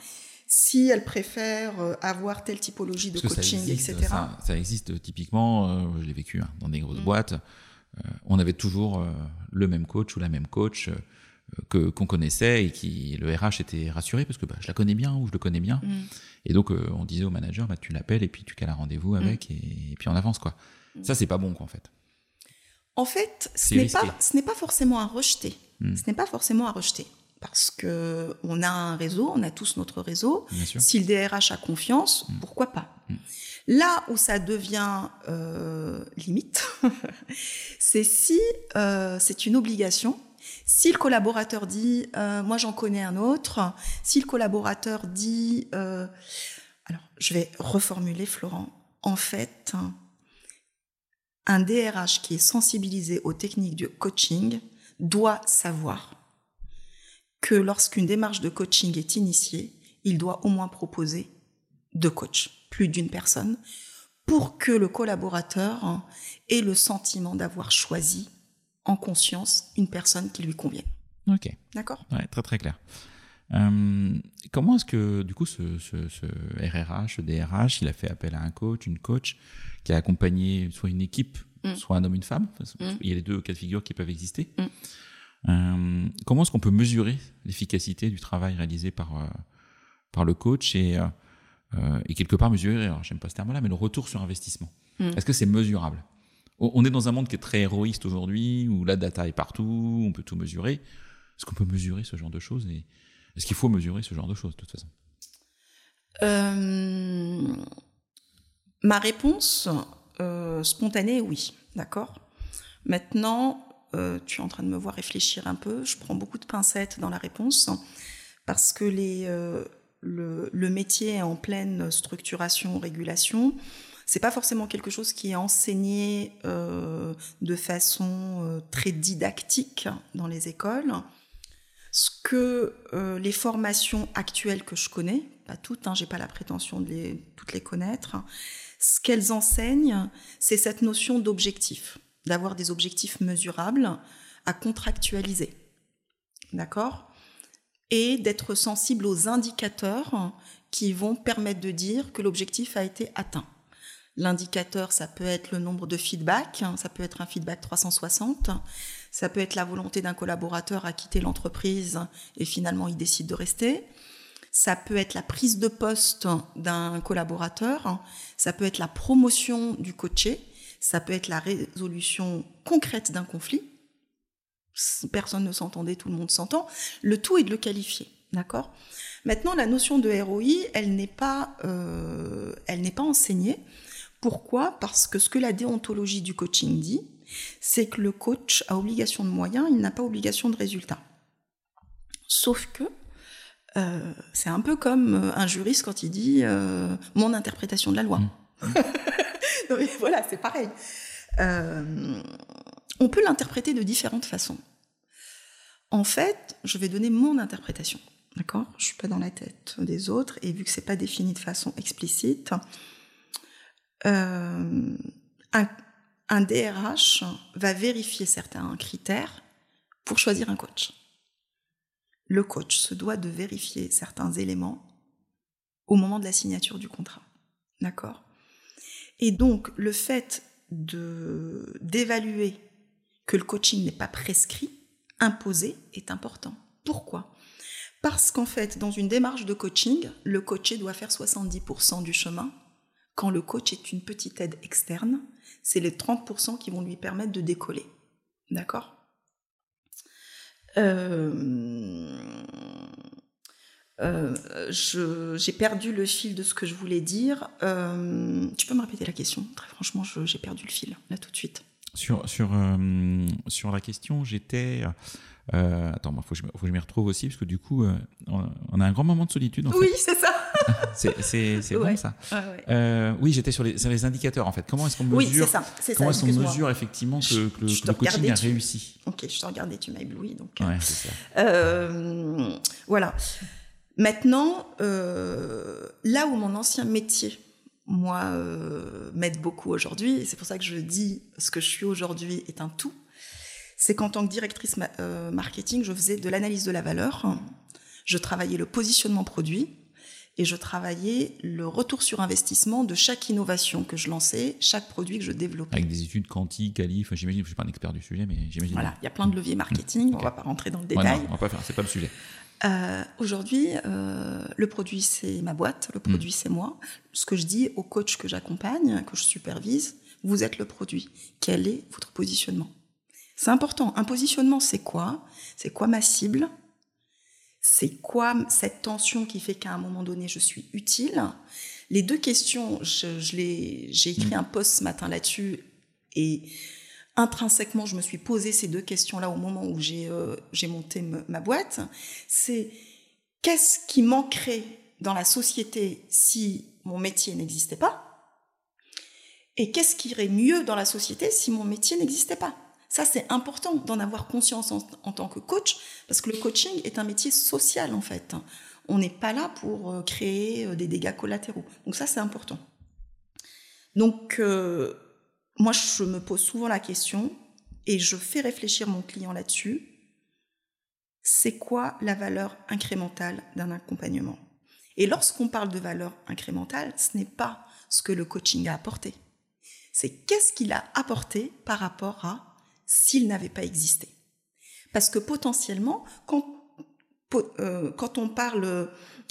si elle préfère euh, avoir telle typologie de coaching, etc. Ça, existe typiquement, euh, je l'ai vécu hein, dans des grosses mm. boîtes, euh, on avait toujours le même coach ou la même coach que qu'on connaissait et qui le RH était rassuré parce que bah, je la connais bien ou je le connais bien. Mm. Et donc on disait au manager, bah, tu l'appelles et puis tu cales un rendez-vous avec mm. et, puis on avance quoi. Ça c'est pas bon quoi en fait. En fait, ce n'est pas ce n'est pas forcément à rejeter. Ce n'est pas forcément à rejeter parce que on a un réseau, on a tous notre réseau. Si le DRH a confiance, mm. pourquoi pas? Mm. Là où ça devient euh, limite, [laughs] c'est si euh, c'est une obligation. Si le collaborateur dit, euh, moi j'en connais un autre, si le collaborateur dit, alors je vais reformuler Florent, en fait, un DRH qui est sensibilisé aux techniques du coaching doit savoir que lorsqu'une démarche de coaching est initiée, il doit au moins proposer deux coachs, plus d'une personne, pour que le collaborateur ait le sentiment d'avoir choisi en conscience une personne qui lui convienne. Ok. D'accord? Ouais, très très clair. Euh, comment est-ce que, du coup, ce, ce, ce, RRH, ce DRH, il a fait appel à un coach, une coach, qui a accompagné soit une équipe, Mm. soit un homme, une femme? Mm. Il y a les deux cas de figure qui peuvent exister. Mm. Euh, comment est-ce qu'on peut mesurer l'efficacité du travail réalisé par, euh, par le coach et, et quelque part mesurer, alors j'aime pas ce terme-là, mais le retour sur investissement? Est-ce que c'est mesurable? On est dans un monde qui est très héroïste aujourd'hui, où la data est partout, on peut tout mesurer. Est-ce qu'on peut mesurer ce genre de choses et est-ce qu'il faut mesurer ce genre de choses de toute façon? Euh, ma réponse euh, spontanée, oui, d'accord? Maintenant, euh, tu es en train de me voir réfléchir un peu. Je prends beaucoup de pincettes dans la réponse parce que le métier est en pleine structuration, régulation. C'est pas forcément quelque chose qui est enseigné euh, de façon euh, très didactique dans les écoles. Ce que euh, les formations actuelles que je connais, pas toutes, hein, j'ai pas la prétention de les, toutes les connaître, ce qu'elles enseignent, c'est cette notion d'objectif, d'avoir des objectifs mesurables à contractualiser. D'accord? Et d'être sensible aux indicateurs qui vont permettre de dire que l'objectif a été atteint. L'indicateur, ça peut être le nombre de feedbacks, ça peut être un feedback 360, ça peut être la volonté d'un collaborateur à quitter l'entreprise et finalement il décide de rester. Ça peut être la prise de poste d'un collaborateur, ça peut être la promotion du coaché, ça peut être la résolution concrète d'un conflit. Personne ne s'entendait, tout le monde s'entend. Le tout est de le qualifier, d'accord? Maintenant, la notion de ROI, elle n'est pas, euh, elle n'est pas enseignée. Pourquoi? Parce que ce que la déontologie du coaching dit, c'est que le coach a obligation de moyens, il n'a pas obligation de résultats. Sauf que euh, c'est un peu comme un juriste quand il dit euh, mon interprétation de la loi. Mmh. [laughs] non, voilà, c'est pareil. Euh, on peut l'interpréter de différentes façons. En fait, je vais donner mon interprétation. D'accord? Je suis pas dans la tête des autres et vu que c'est pas défini de façon explicite, euh, un, un DRH va vérifier certains critères pour choisir un coach. Le coach se doit de vérifier certains éléments au moment de la signature du contrat. D'accord? Et donc, le fait de, d'évaluer que le coaching n'est pas prescrit, imposé, est important. Pourquoi? Parce qu'en fait, dans une démarche de coaching, le coaché doit faire 70% du chemin. Quand le coach est une petite aide externe, c'est les 30% qui vont lui permettre de décoller. D'accord? Euh, euh, j'ai perdu le fil de ce que je voulais dire. Euh, tu peux me répéter la question? Très franchement, j'ai perdu le fil, là tout de suite. Sur, sur, sur la question, j'étais. Euh, attends, il faut, que je m'y retrouve aussi, parce que du coup, euh, on a un grand moment de solitude. En oui, c'est ça. [laughs] c'est ouais. bon, ça. Ouais, ouais. Euh, oui, j'étais sur les, sur les indicateurs, en fait. Comment est-ce qu'on mesure, oui, c'est ça, comment est-ce qu'on mesure effectivement que, que, que le coaching a tu... réussi Ok, je te regardais, tu m'as ébloui. Donc, ça. [laughs] Euh, voilà. Maintenant, là où mon ancien métier, moi, m'aide beaucoup aujourd'hui, et c'est pour ça que je dis ce que je suis aujourd'hui est un tout, c'est qu'en tant que directrice ma euh, marketing, je faisais de l'analyse de la valeur, je travaillais le positionnement produit, et je travaillais le retour sur investissement de chaque innovation que je lançais, chaque produit que je développais. Avec des études quantiques, quali, enfin, j'imagine, je ne suis pas un expert du sujet, mais j'imagine. Voilà, il y a plein de leviers marketing, Mmh. on ne va pas rentrer dans le Ouais, détail. non, on va pas faire, c'est pas le sujet. Euh, Aujourd'hui, euh, le produit c'est ma boîte, le produit mmh. c'est moi. Ce que je dis aux coachs que j'accompagne, que je supervise, vous êtes le produit. Quel est votre positionnement? C'est important. Un positionnement, c'est quoi? C'est quoi ma cible? C'est quoi cette tension qui fait qu'à un moment donné, je suis utile? Les deux questions, je, je j'ai écrit mmh. un post ce matin là-dessus et intrinsèquement, je me suis posé ces deux questions-là au moment où j'ai euh, monté ma boîte. C'est qu'est-ce qui manquerait dans la société si mon métier n'existait pas? Et qu'est-ce qui irait mieux dans la société si mon métier n'existait pas? Ça, c'est important d'en avoir conscience en, tant que coach, parce que le coaching est un métier social, en fait. On n'est pas là pour euh, créer des dégâts collatéraux. Donc ça, c'est important. Donc, euh, moi, je me pose souvent la question, et je fais réfléchir mon client là-dessus. C'est quoi la valeur incrémentale d'un accompagnement? Et lorsqu'on parle de valeur incrémentale, ce n'est pas ce que le coaching a apporté. C'est qu'est-ce qu'il a apporté par rapport à s'il n'avait pas existé. Parce que potentiellement, quand, euh, quand on parle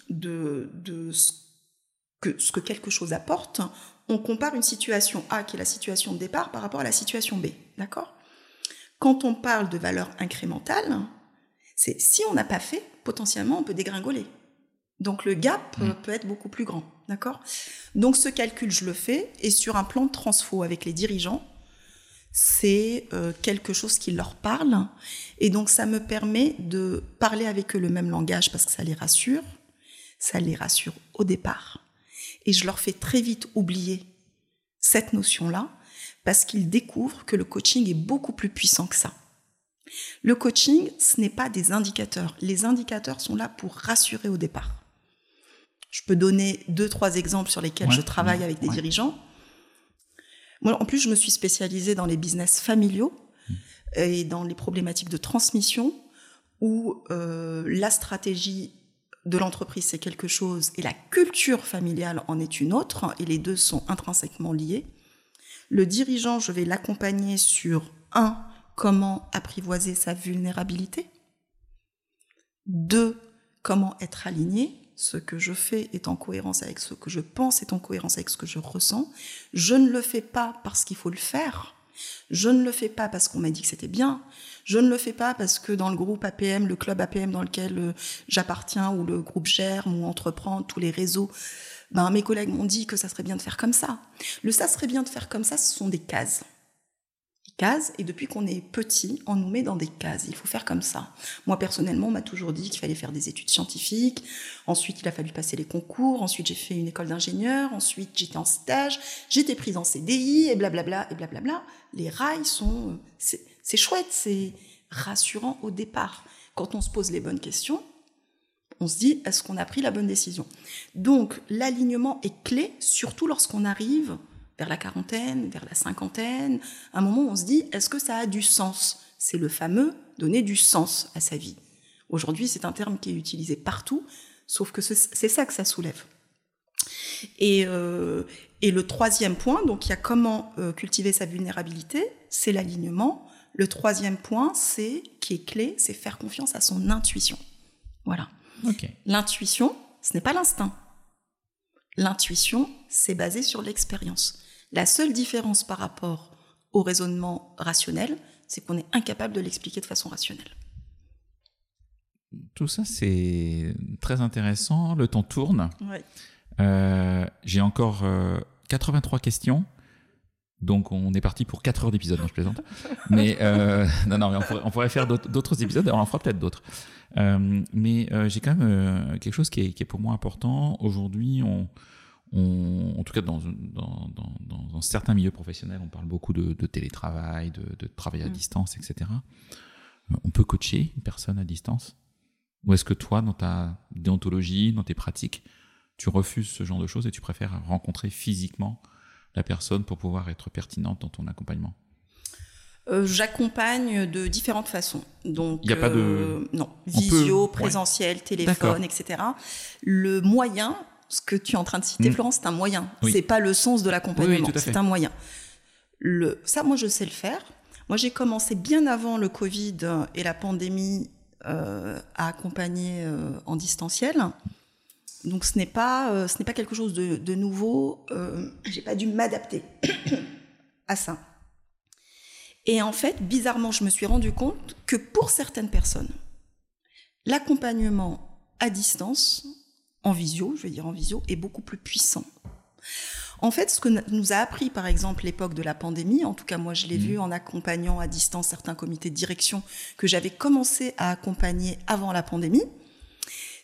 de, de ce, que, ce que quelque chose apporte, on compare une situation A qui est la situation de départ par rapport à la situation B. D'accord? Quand on parle de valeur incrémentale, c'est si on n'a pas fait, potentiellement on peut dégringoler. Donc le gap mmh. peut être beaucoup plus grand. D'accord? Donc ce calcul, je le fais et sur un plan de transfo avec les dirigeants, c'est euh, quelque chose qui leur parle. Et donc ça me permet de parler avec eux le même langage parce que ça les rassure. Ça les rassure au départ. Et je leur fais très vite oublier cette notion-là parce qu'ils découvrent que le coaching est beaucoup plus puissant que ça. Le coaching, ce n'est pas des indicateurs. Les indicateurs sont là pour rassurer au départ. Je peux donner deux, trois exemples sur lesquels je travaille avec des dirigeants. Moi, en plus, je me suis spécialisée dans les business familiaux hmm. et dans les problématiques de transmission où euh, la stratégie de l'entreprise, c'est quelque chose, et la culture familiale en est une autre, et les deux sont intrinsèquement liés. Le dirigeant, je vais l'accompagner sur, un, comment apprivoiser sa vulnérabilité, deux, comment être aligné, ce que je fais est en cohérence avec ce que je pense, est en cohérence avec ce que je ressens. Je ne le fais pas parce qu'il faut le faire. Je ne le fais pas parce qu'on m'a dit que c'était bien. Je ne le fais pas parce que dans le groupe APM, le club APM dans lequel euh, j'appartiens, ou le groupe germe, ou entreprend, tous les réseaux, ben, mes collègues m'ont dit que ça serait bien de faire comme ça. Le ça serait bien de faire comme ça, ce sont des cases cases et depuis qu'on est petit, on nous met dans des cases. Il faut faire comme ça. Moi personnellement, on m'a toujours dit qu'il fallait faire des études scientifiques. Ensuite, il a fallu passer les concours. Ensuite, j'ai fait une école d'ingénieur. Ensuite, j'étais en stage. J'étais prise en CDI et blablabla et blablabla. Les rails sont, c'est chouette, c'est rassurant au départ. Quand on se pose les bonnes questions, on se dit est-ce qu'on a pris la bonne décision? Donc l'alignement est clé, surtout lorsqu'on arrive vers la quarantaine, vers la cinquantaine, un moment où on se dit, est-ce que ça a du sens? C'est le fameux donner du sens à sa vie. Aujourd'hui, c'est un terme qui est utilisé partout, sauf que c'est ça que ça soulève. Et, euh, et, le troisième point, donc il y a comment euh, cultiver sa vulnérabilité, c'est l'alignement. Le troisième point, c'est qui est clé, c'est faire confiance à son intuition. Voilà. L'intuition, ce n'est pas l'instinct. L'intuition, c'est basé sur l'expérience. La seule différence par rapport au raisonnement rationnel, c'est qu'on est incapable de l'expliquer de façon rationnelle. Tout ça, c'est très intéressant. Le temps tourne. Euh, j'ai encore 83 euh, questions. Donc on est parti pour 4 heures d'épisode, je plaisante. [laughs] Mais euh, non, non, on pourrait, faire d'autres épisodes, on en fera peut-être d'autres. mais j'ai quand même quelque chose qui est, qui est, pour moi important. Aujourd'hui, on, en tout cas dans, dans, dans, certains milieux professionnels, on parle beaucoup de, télétravail, de, travail à mm. distance, etc. Euh, on peut coacher une personne à distance? Ou est-ce que toi, dans ta déontologie, dans tes pratiques, tu refuses ce genre de choses et tu préfères rencontrer physiquement la personne pour pouvoir être pertinente dans ton accompagnement? Euh, J'accompagne de différentes façons. Donc, il n'y a pas de euh, non visio, présentiel, téléphone, etc. Le moyen ce que tu es en train de citer, mm. Florence, c'est un moyen. C'est pas le sens de l'accompagnement, c'est un moyen. Le, ça, moi, je sais le faire. Moi, j'ai commencé bien avant le Covid et la pandémie euh, à accompagner euh, en distanciel. Donc, ce n'est pas, euh, ce n'est pas quelque chose de, de nouveau. j'ai pas dû m'adapter [coughs] à ça. Et en fait, bizarrement, je me suis rendu compte que pour certaines personnes, l'accompagnement à distance en visio, je vais dire en visio, est beaucoup plus puissant. En fait, ce que nous a appris, par exemple, l'époque de la pandémie, en tout cas moi je l'ai mmh. vu en accompagnant à distance certains comités de direction que j'avais commencé à accompagner avant la pandémie,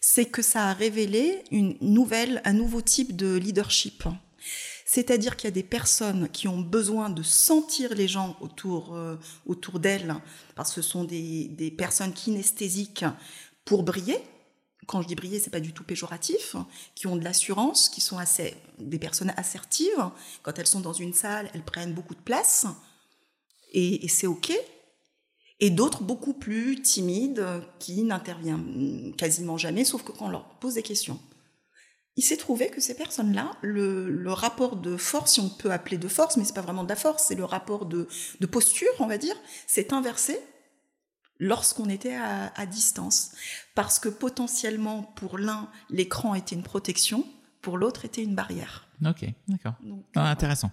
c'est que ça a révélé une nouvelle, un nouveau type de leadership. C'est-à-dire qu'il y a des personnes qui ont besoin de sentir les gens autour, euh, autour d'elles, parce que ce sont des, des personnes kinesthésiques pour briller, quand je dis briller, c'est pas du tout péjoratif, qui ont de l'assurance, qui sont assez, des personnes assertives. Quand elles sont dans une salle, elles prennent beaucoup de place. Et, c'est OK. Et d'autres beaucoup plus timides qui n'interviennent quasiment jamais, sauf que quand on leur pose des questions. Il s'est trouvé que ces personnes-là, le, rapport de force, si on peut appeler de force, mais c'est pas vraiment de la force, c'est le rapport de, posture, on va dire, s'est inversé lorsqu'on était à, distance. Parce que potentiellement, pour l'un, l'écran était une protection, pour l'autre, était une barrière. Ok, d'accord. Ah, intéressant.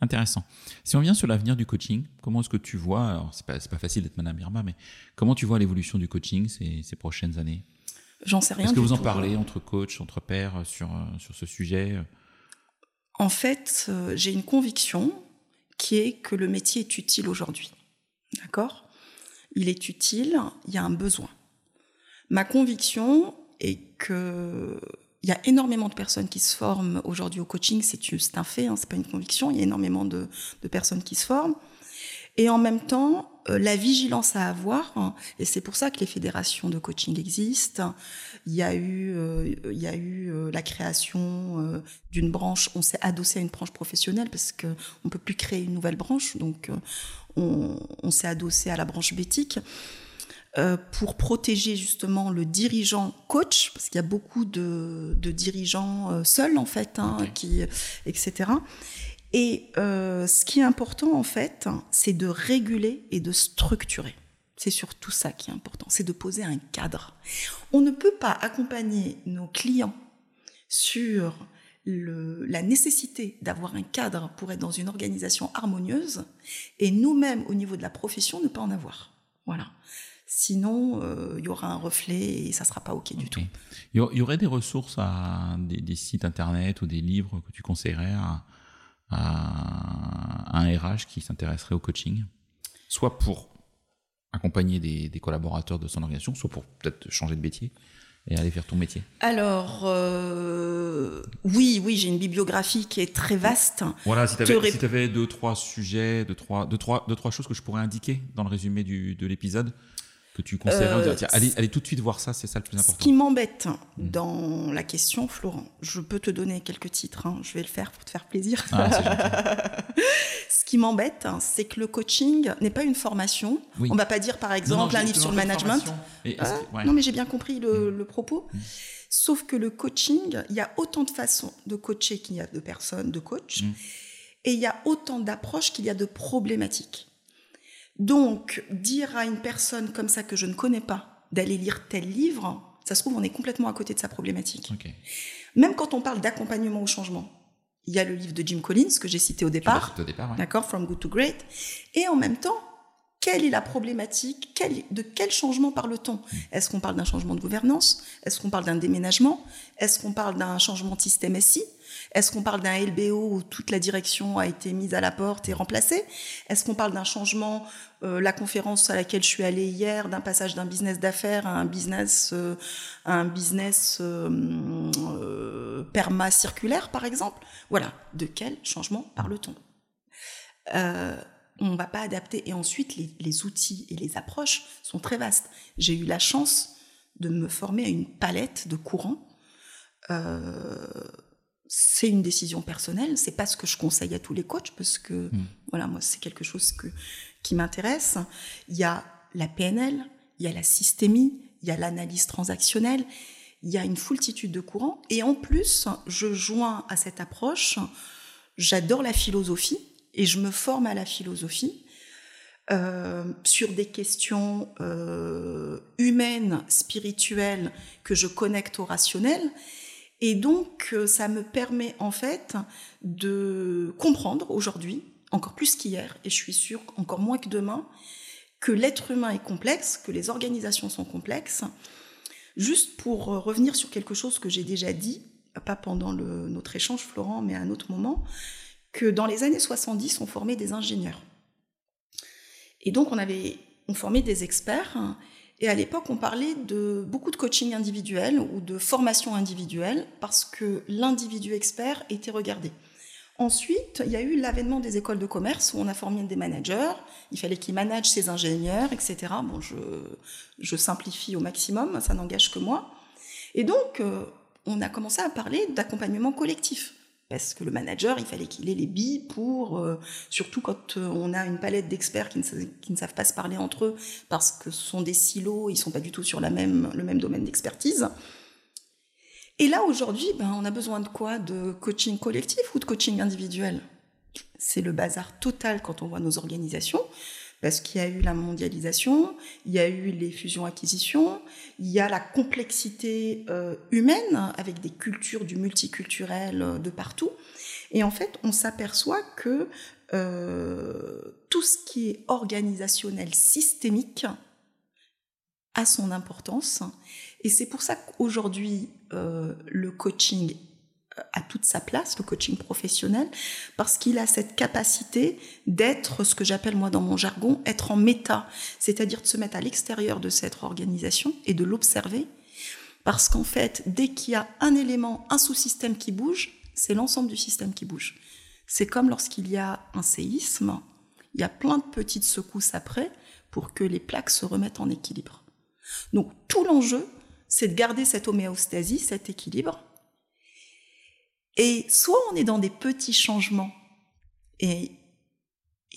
Intéressant. Si on vient sur l'avenir du coaching, comment est-ce que tu vois, alors c'est pas, pas facile d'être Madame Irma, mais comment tu vois l'évolution du coaching ces, ces prochaines années? J'en sais rien. Est-ce que vous en parlez entre coachs, entre pairs sur, euh, sur ce sujet? En fait, euh, j'ai une conviction qui est que le métier est utile aujourd'hui. D'accord? Il est utile, il y a un besoin. Ma conviction est que il y a énormément de personnes qui se forment aujourd'hui au coaching, c'est un fait, hein, c'est pas une conviction. Il y a énormément de, personnes qui se forment. Et en même temps, euh, la vigilance à avoir, hein, et c'est pour ça que les fédérations de coaching existent. Il y a eu, euh, il y a eu euh, la création d'une branche. On s'est adossé à une branche professionnelle parce que on peut plus créer une nouvelle branche, donc on, on s'est adossé à la branche bétique. Euh, pour protéger justement le dirigeant coach, parce qu'il y a beaucoup de, dirigeants euh, seuls en fait, hein, qui, etc. Et euh, ce qui est important en fait, c'est de réguler et de structurer. C'est surtout ça qui est important, c'est de poser un cadre. On ne peut pas accompagner nos clients sur le, la nécessité d'avoir un cadre pour être dans une organisation harmonieuse et nous-mêmes au niveau de la profession ne pas en avoir. Voilà. Sinon, il euh, y aura un reflet et ça sera pas OK du tout. Il y aurait des ressources, à, des, sites internet ou des livres que tu conseillerais à, un RH qui s'intéresserait au coaching? Soit pour accompagner des, collaborateurs de son organisation, soit pour peut-être changer de métier? Et aller faire ton métier Alors, euh, oui, oui, j'ai une bibliographie qui est très vaste. Voilà, si tu avais, deux, trois sujets, deux trois, deux, trois, deux, trois choses que je pourrais indiquer dans le résumé du, de l'épisode que tu conseillerais euh, allez, tout de suite voir ça, c'est ça le plus important. Ce qui m'embête hmm. dans la question, Florent, je peux te donner quelques titres, hein, je vais le faire pour te faire plaisir. Ah, [laughs] Ce qui m'embête, c'est que le coaching n'est pas une formation. On ne va pas dire, par exemple, un livre sur le management. Ah, non, mais j'ai bien compris le, hmm. propos. Hmm. Sauf que le coaching, il y a autant de façons de coacher qu'il y a de personnes, de coach, et il y a autant d'approches qu'il y a de problématiques. Donc, dire à une personne comme ça que je ne connais pas d'aller lire tel livre, ça se trouve, on est complètement à côté de sa problématique. Même quand on parle d'accompagnement au changement, il y a le livre de Jim Collins que j'ai cité au départ, d'accord, From Good to Great, et en même temps, quelle est la problématique De quel changement parle-t-on? Est-ce qu'on parle d'un changement de gouvernance? Est-ce qu'on parle d'un déménagement? Est-ce qu'on parle d'un changement de système SI est-ce qu'on parle d'un LBO où toute la direction a été mise à la porte et remplacée? Est-ce qu'on parle d'un changement, euh, la conférence à laquelle je suis allée hier, d'un passage d'un business d'affaires à un business, euh, euh, perma circulaire, par exemple? Voilà. De quel changement parle-t-on? On ne va pas adapter. Et ensuite, les, les, outils et les approches sont très vastes. J'ai eu la chance de me former à une palette de courants. Euh, c'est une décision personnelle, c'est pas ce que je conseille à tous les coachs parce que hmm. voilà, moi c'est quelque chose que, qui m'intéresse. Il y a la PNL, il y a la systémie, il y a l'analyse transactionnelle, il y a une foultitude de courants et en plus, je joins à cette approche, j'adore la philosophie et je me forme à la philosophie. Euh, sur des questions euh, humaines, spirituelles, que je connecte au rationnel. Et donc, euh, ça me permet en fait de comprendre aujourd'hui, encore plus qu'hier, et je suis sûre encore moins que demain, que l'être humain est complexe, que les organisations sont complexes. Juste pour revenir sur quelque chose que j'ai déjà dit, pas pendant notre échange, Florent, mais à un autre moment, que dans les années 70, on formait des ingénieurs. Et donc, on avait on formait des experts et à l'époque, on parlait de beaucoup de coaching individuel ou de formation individuelle parce que l'individu expert était regardé. Ensuite, il y a eu l'avènement des écoles de commerce où on a formé des managers. Il fallait qu'ils managent ses ingénieurs, etc. Bon, je, je simplifie au maximum, ça n'engage que moi. Et donc, euh, on a commencé à parler d'accompagnement collectif. Parce que le manager, il fallait qu'il ait les billes pour, euh, surtout quand euh, on a une palette d'experts qui, ne savent pas se parler entre eux, parce que ce sont des silos, ils sont pas du tout sur le même domaine d'expertise. Et là, aujourd'hui, ben, on a besoin de quoi? De coaching collectif ou de coaching individuel? C'est le bazar total quand on voit nos organisations parce qu'il y a eu la mondialisation, il y a eu les fusions-acquisitions, il y a la complexité euh, humaine avec des cultures du multiculturel euh, de partout. Et en fait, on s'aperçoit que euh, tout ce qui est organisationnel systémique a son importance. Et c'est pour ça qu'aujourd'hui, le coaching à toute sa place, le coaching professionnel, parce qu'il a cette capacité d'être ce que j'appelle moi dans mon jargon, être en méta, c'est-à-dire de se mettre à l'extérieur de cette organisation et de l'observer, parce qu'en fait, dès qu'il y a un élément, un sous-système qui bouge, c'est l'ensemble du système qui bouge. C'est comme lorsqu'il y a un séisme, il y a plein de petites secousses après pour que les plaques se remettent en équilibre. Donc tout l'enjeu, c'est de garder cette homéostasie, cet équilibre, et soit on est dans des petits changements et,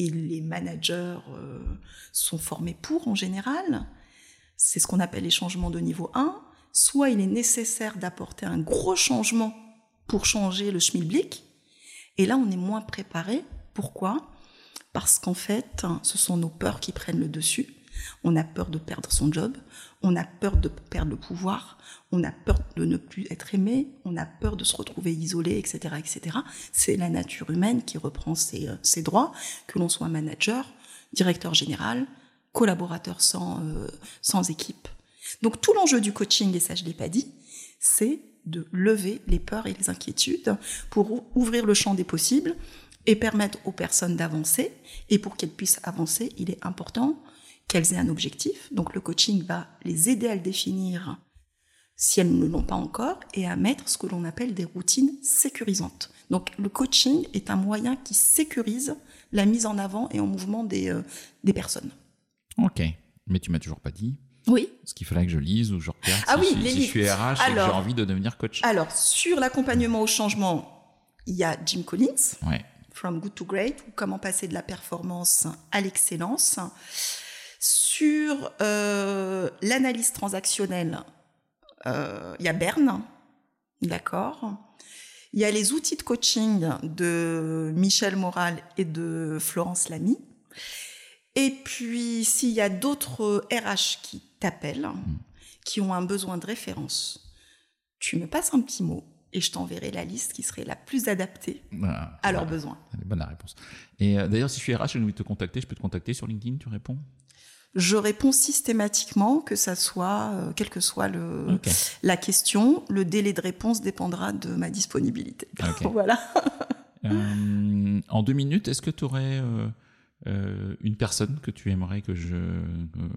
les managers euh, sont formés pour en général, c'est ce qu'on appelle les changements de niveau 1, soit il est nécessaire d'apporter un gros changement pour changer le schmilblick, et là on est moins préparé. Pourquoi? Parce qu'en fait, ce sont nos peurs qui prennent le dessus. On a peur de perdre son job, on a peur de perdre le pouvoir, on a peur de ne plus être aimé, on a peur de se retrouver isolé, etc., etc. C'est la nature humaine qui reprend ses, euh, ses droits, que l'on soit manager, directeur général, collaborateur sans, euh, sans équipe. Donc tout l'enjeu du coaching, et ça je l'ai pas dit, c'est de lever les peurs et les inquiétudes pour ouvrir le champ des possibles et permettre aux personnes d'avancer. Et pour qu'elles puissent avancer, il est important qu'elles aient un objectif. Donc le coaching va les aider à le définir si elles ne l'ont pas encore et à mettre ce que l'on appelle des routines sécurisantes. Donc le coaching est un moyen qui sécurise la mise en avant et en mouvement des, euh, des personnes. Ok, mais tu m'as toujours pas dit. Oui. Ce qu'il fallait que je lise ou je regarde ah si, oui, je, si je suis RH et que j'ai envie de devenir coach. Alors, sur l'accompagnement au changement, il y a Jim Collins, ouais. From Good to Great, ou comment passer de la performance à l'excellence. Sur euh, l'analyse transactionnelle, euh, il y a Berne, d'accord Il y a les outils de coaching de Michel Moral et de Florence Lamy. Et puis, s'il y a d'autres RH qui t'appellent, qui ont un besoin de référence, tu me passes un petit mot et je t'enverrai la liste qui serait la plus adaptée Voilà, à leurs voilà. besoins. Bonne la réponse. Et euh, d'ailleurs, si je suis RH j'ai envie de te contacter, je peux te contacter sur LinkedIn, tu réponds? Je réponds systématiquement, que ça soit, euh, quelle que soit le, la question, le délai de réponse dépendra de ma disponibilité. Ok. [laughs] voilà. Euh, en deux minutes, est-ce que tu aurais euh, euh, une personne que tu aimerais que je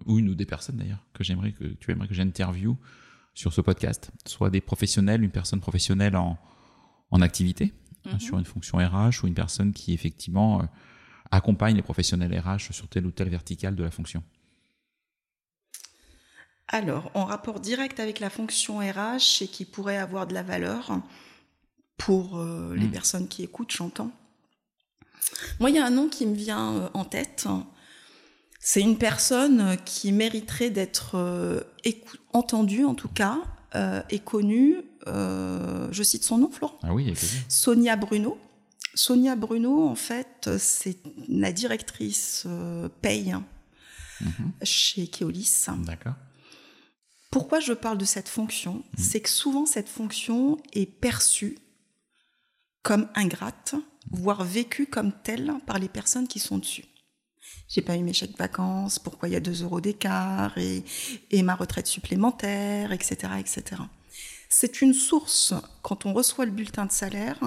ou une ou des personnes d'ailleurs que j'aimerais que tu aimerais que j'interviewe sur ce podcast, soit des professionnels, une personne professionnelle en en activité Mhm. sur une fonction RH ou une personne qui effectivement accompagne les professionnels RH sur telle ou telle verticale de la fonction? Alors, en rapport direct avec la fonction RH et qui pourrait avoir de la valeur pour euh, les Mm. personnes qui écoutent, j'entends. Moi, il y a un nom qui me vient euh, en tête. C'est une personne qui mériterait d'être euh, entendue, en tout cas, euh, et connue. Euh, je cite son nom, Florent Ah oui. Sonia Bruno. Sonia Bruno, en fait, c'est la directrice euh, paye Mhm. chez Keolis. D'accord. Pourquoi je parle de cette fonction C'est que souvent cette fonction est perçue comme ingrate, voire vécue comme telle par les personnes qui sont dessus. J'ai pas eu mes chèques vacances, pourquoi il y a 2 euros d'écart et, et ma retraite supplémentaire, etc., etc. C'est une source, quand on reçoit le bulletin de salaire,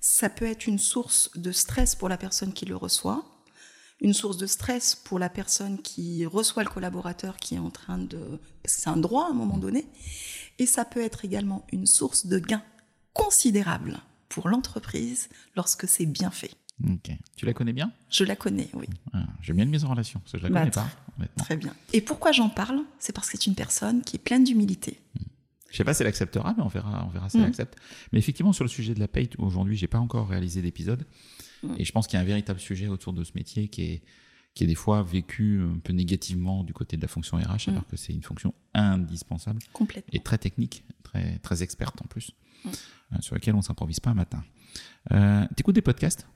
ça peut être une source de stress pour la personne qui le reçoit, une source de stress pour la personne qui reçoit le collaborateur qui est en train de... Parce que c'est un droit à un moment donné. Et ça peut être également une source de gain considérable pour l'entreprise lorsque c'est bien fait. Ok. Tu la connais bien? Je la connais, oui, Ah, J'aime bien une mise en relation, parce que je la Bah, connais pas, très bien. Et pourquoi j'en parle? C'est parce que c'est une personne qui est pleine d'humilité. Je sais pas si elle acceptera, mais on verra, on verra si elle Mm. accepte. Mais effectivement, sur le sujet de la paye, aujourd'hui, j'ai pas encore réalisé d'épisode. Et je pense qu'il y a un véritable sujet autour de ce métier qui est, qui est des fois vécu un peu négativement du côté de la fonction RH, Mm. alors que c'est une fonction indispensable et très technique, très, très experte en plus, Mm. euh, sur laquelle on s'improvise pas un matin. Euh, T'écoutes des podcasts?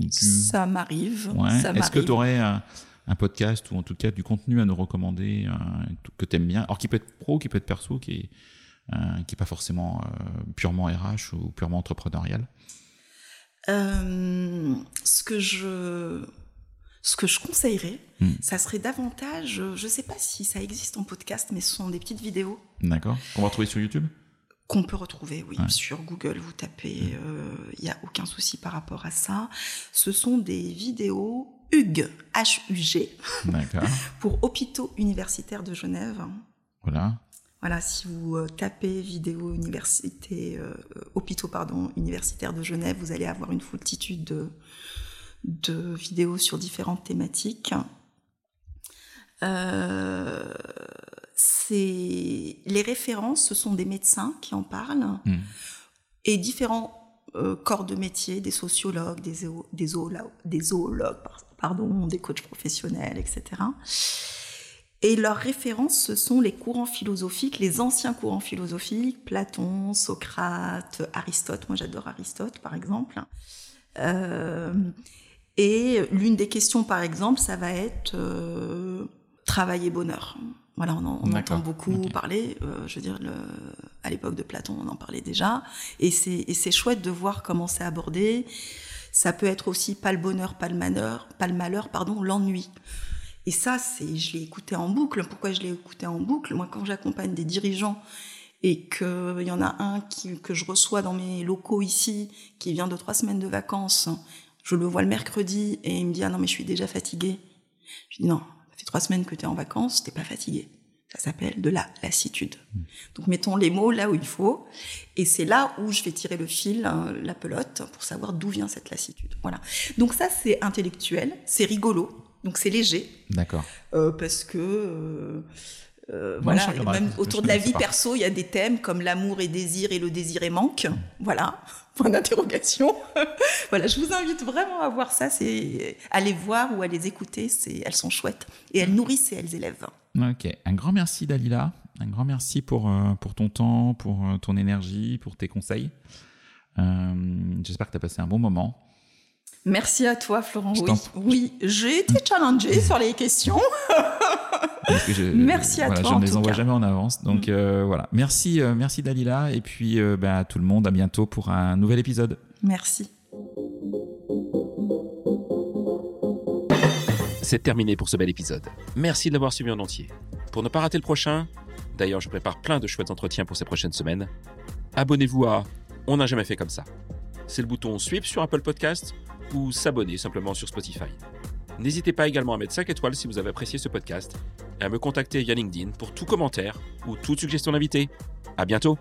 Tu- Ça m'arrive. Ouais. Est-ce que tu aurais un, un podcast ou en tout cas du contenu à nous recommander un- que tu aimes bien? Alors qui peut être pro, qui peut être perso, qui est, euh, qui est pas forcément euh, purement RH ou purement entrepreneurial Euh, ce que je ce que je conseillerais, Hmm. ça serait davantage, je ne sais pas si ça existe en podcast, mais ce sont des petites vidéos D'accord On va retrouver sur YouTube? Qu'on peut retrouver, oui, Ouais. sur Google, vous tapez, il n'y a aucun souci par rapport à ça. Ce sont des vidéos HUG, H-U-G, [laughs] pour hôpitaux universitaires de Genève. voilà. Voilà, si vous euh, tapez vidéo université, euh, hôpitaux pardon, universitaires de Genève, vous allez avoir une foultitude de, de vidéos sur différentes thématiques. Euh, les références, ce sont des médecins qui en parlent Hmm. et différents euh, corps de métier, des sociologues, des, zéo- des, zoolo- des zoologues, pardon, des coachs professionnels, etc. Et leurs références, ce sont les courants philosophiques, les anciens courants philosophiques, Platon, Socrate, Aristote. Moi, j'adore Aristote, par exemple. Euh, et l'une des questions, par exemple, ça va être euh, travail et bonheur. Voilà, on, en- on entend beaucoup ok. parler. euh, je veux dire, le- à l'époque de Platon, on en parlait déjà. Et c'est et c'est chouette de voir comment c'est abordé. Ça peut être aussi pas le bonheur, pas le malheur, pas le malheur, pardon, l'ennui. Et ça, c'est, je l'ai écouté en boucle. Pourquoi je l'ai écouté en boucle? Moi, quand j'accompagne des dirigeants et qu'il y en a un qui, que je reçois dans mes locaux ici, qui vient de trois semaines de vacances, je le vois le mercredi et il me dit ah non mais je suis déjà fatigué. Je dis non, ça fait trois semaines que tu es en vacances, t'es pas fatigué. Ça s'appelle de la lassitude. Donc mettons les mots là où il faut, et c'est là où je vais tirer le fil, hein, la pelote, pour savoir d'où vient cette lassitude. Voilà. Donc ça c'est intellectuel, c'est rigolo, donc c'est léger, D'accord. euh, parce que euh, euh, voilà, même autour de la vie perso, il y a des thèmes comme l'amour et désir et le désir et manque. Voilà, [laughs] point d'interrogation. [laughs] voilà, je vous invite vraiment à voir ça, c'est à les voir ou à les écouter, c'est elles sont chouettes et elles nourrissent et elles élèvent. Ok. Un grand merci, Dalila. Un grand merci pour, euh, pour ton temps, pour ton énergie, pour tes conseils. J'espère que tu as passé un bon moment. Merci à toi, Florent. Je Oui, oui j'ai été challengée sur les questions. [laughs] Parce que je- Merci à voilà, toi, Je en ne les tout envoie cas. Mm. jamais en avance. Donc euh, voilà. Merci, euh, merci Dalila. Et puis euh, bah, à tout le monde, à bientôt pour un nouvel épisode. Merci. C'est terminé pour ce bel épisode. Merci de l'avoir suivi en entier. Pour ne pas rater le prochain, d'ailleurs je prépare plein de chouettes entretiens pour ces prochaines semaines, abonnez-vous à On n'a jamais fait comme ça. C'est le bouton Sweep sur Apple Podcast ou s'abonner simplement sur Spotify. N'hésitez pas également à mettre 5 étoiles si vous avez apprécié ce podcast et à me contacter via LinkedIn pour tout commentaire ou toute suggestion d'invité. À bientôt!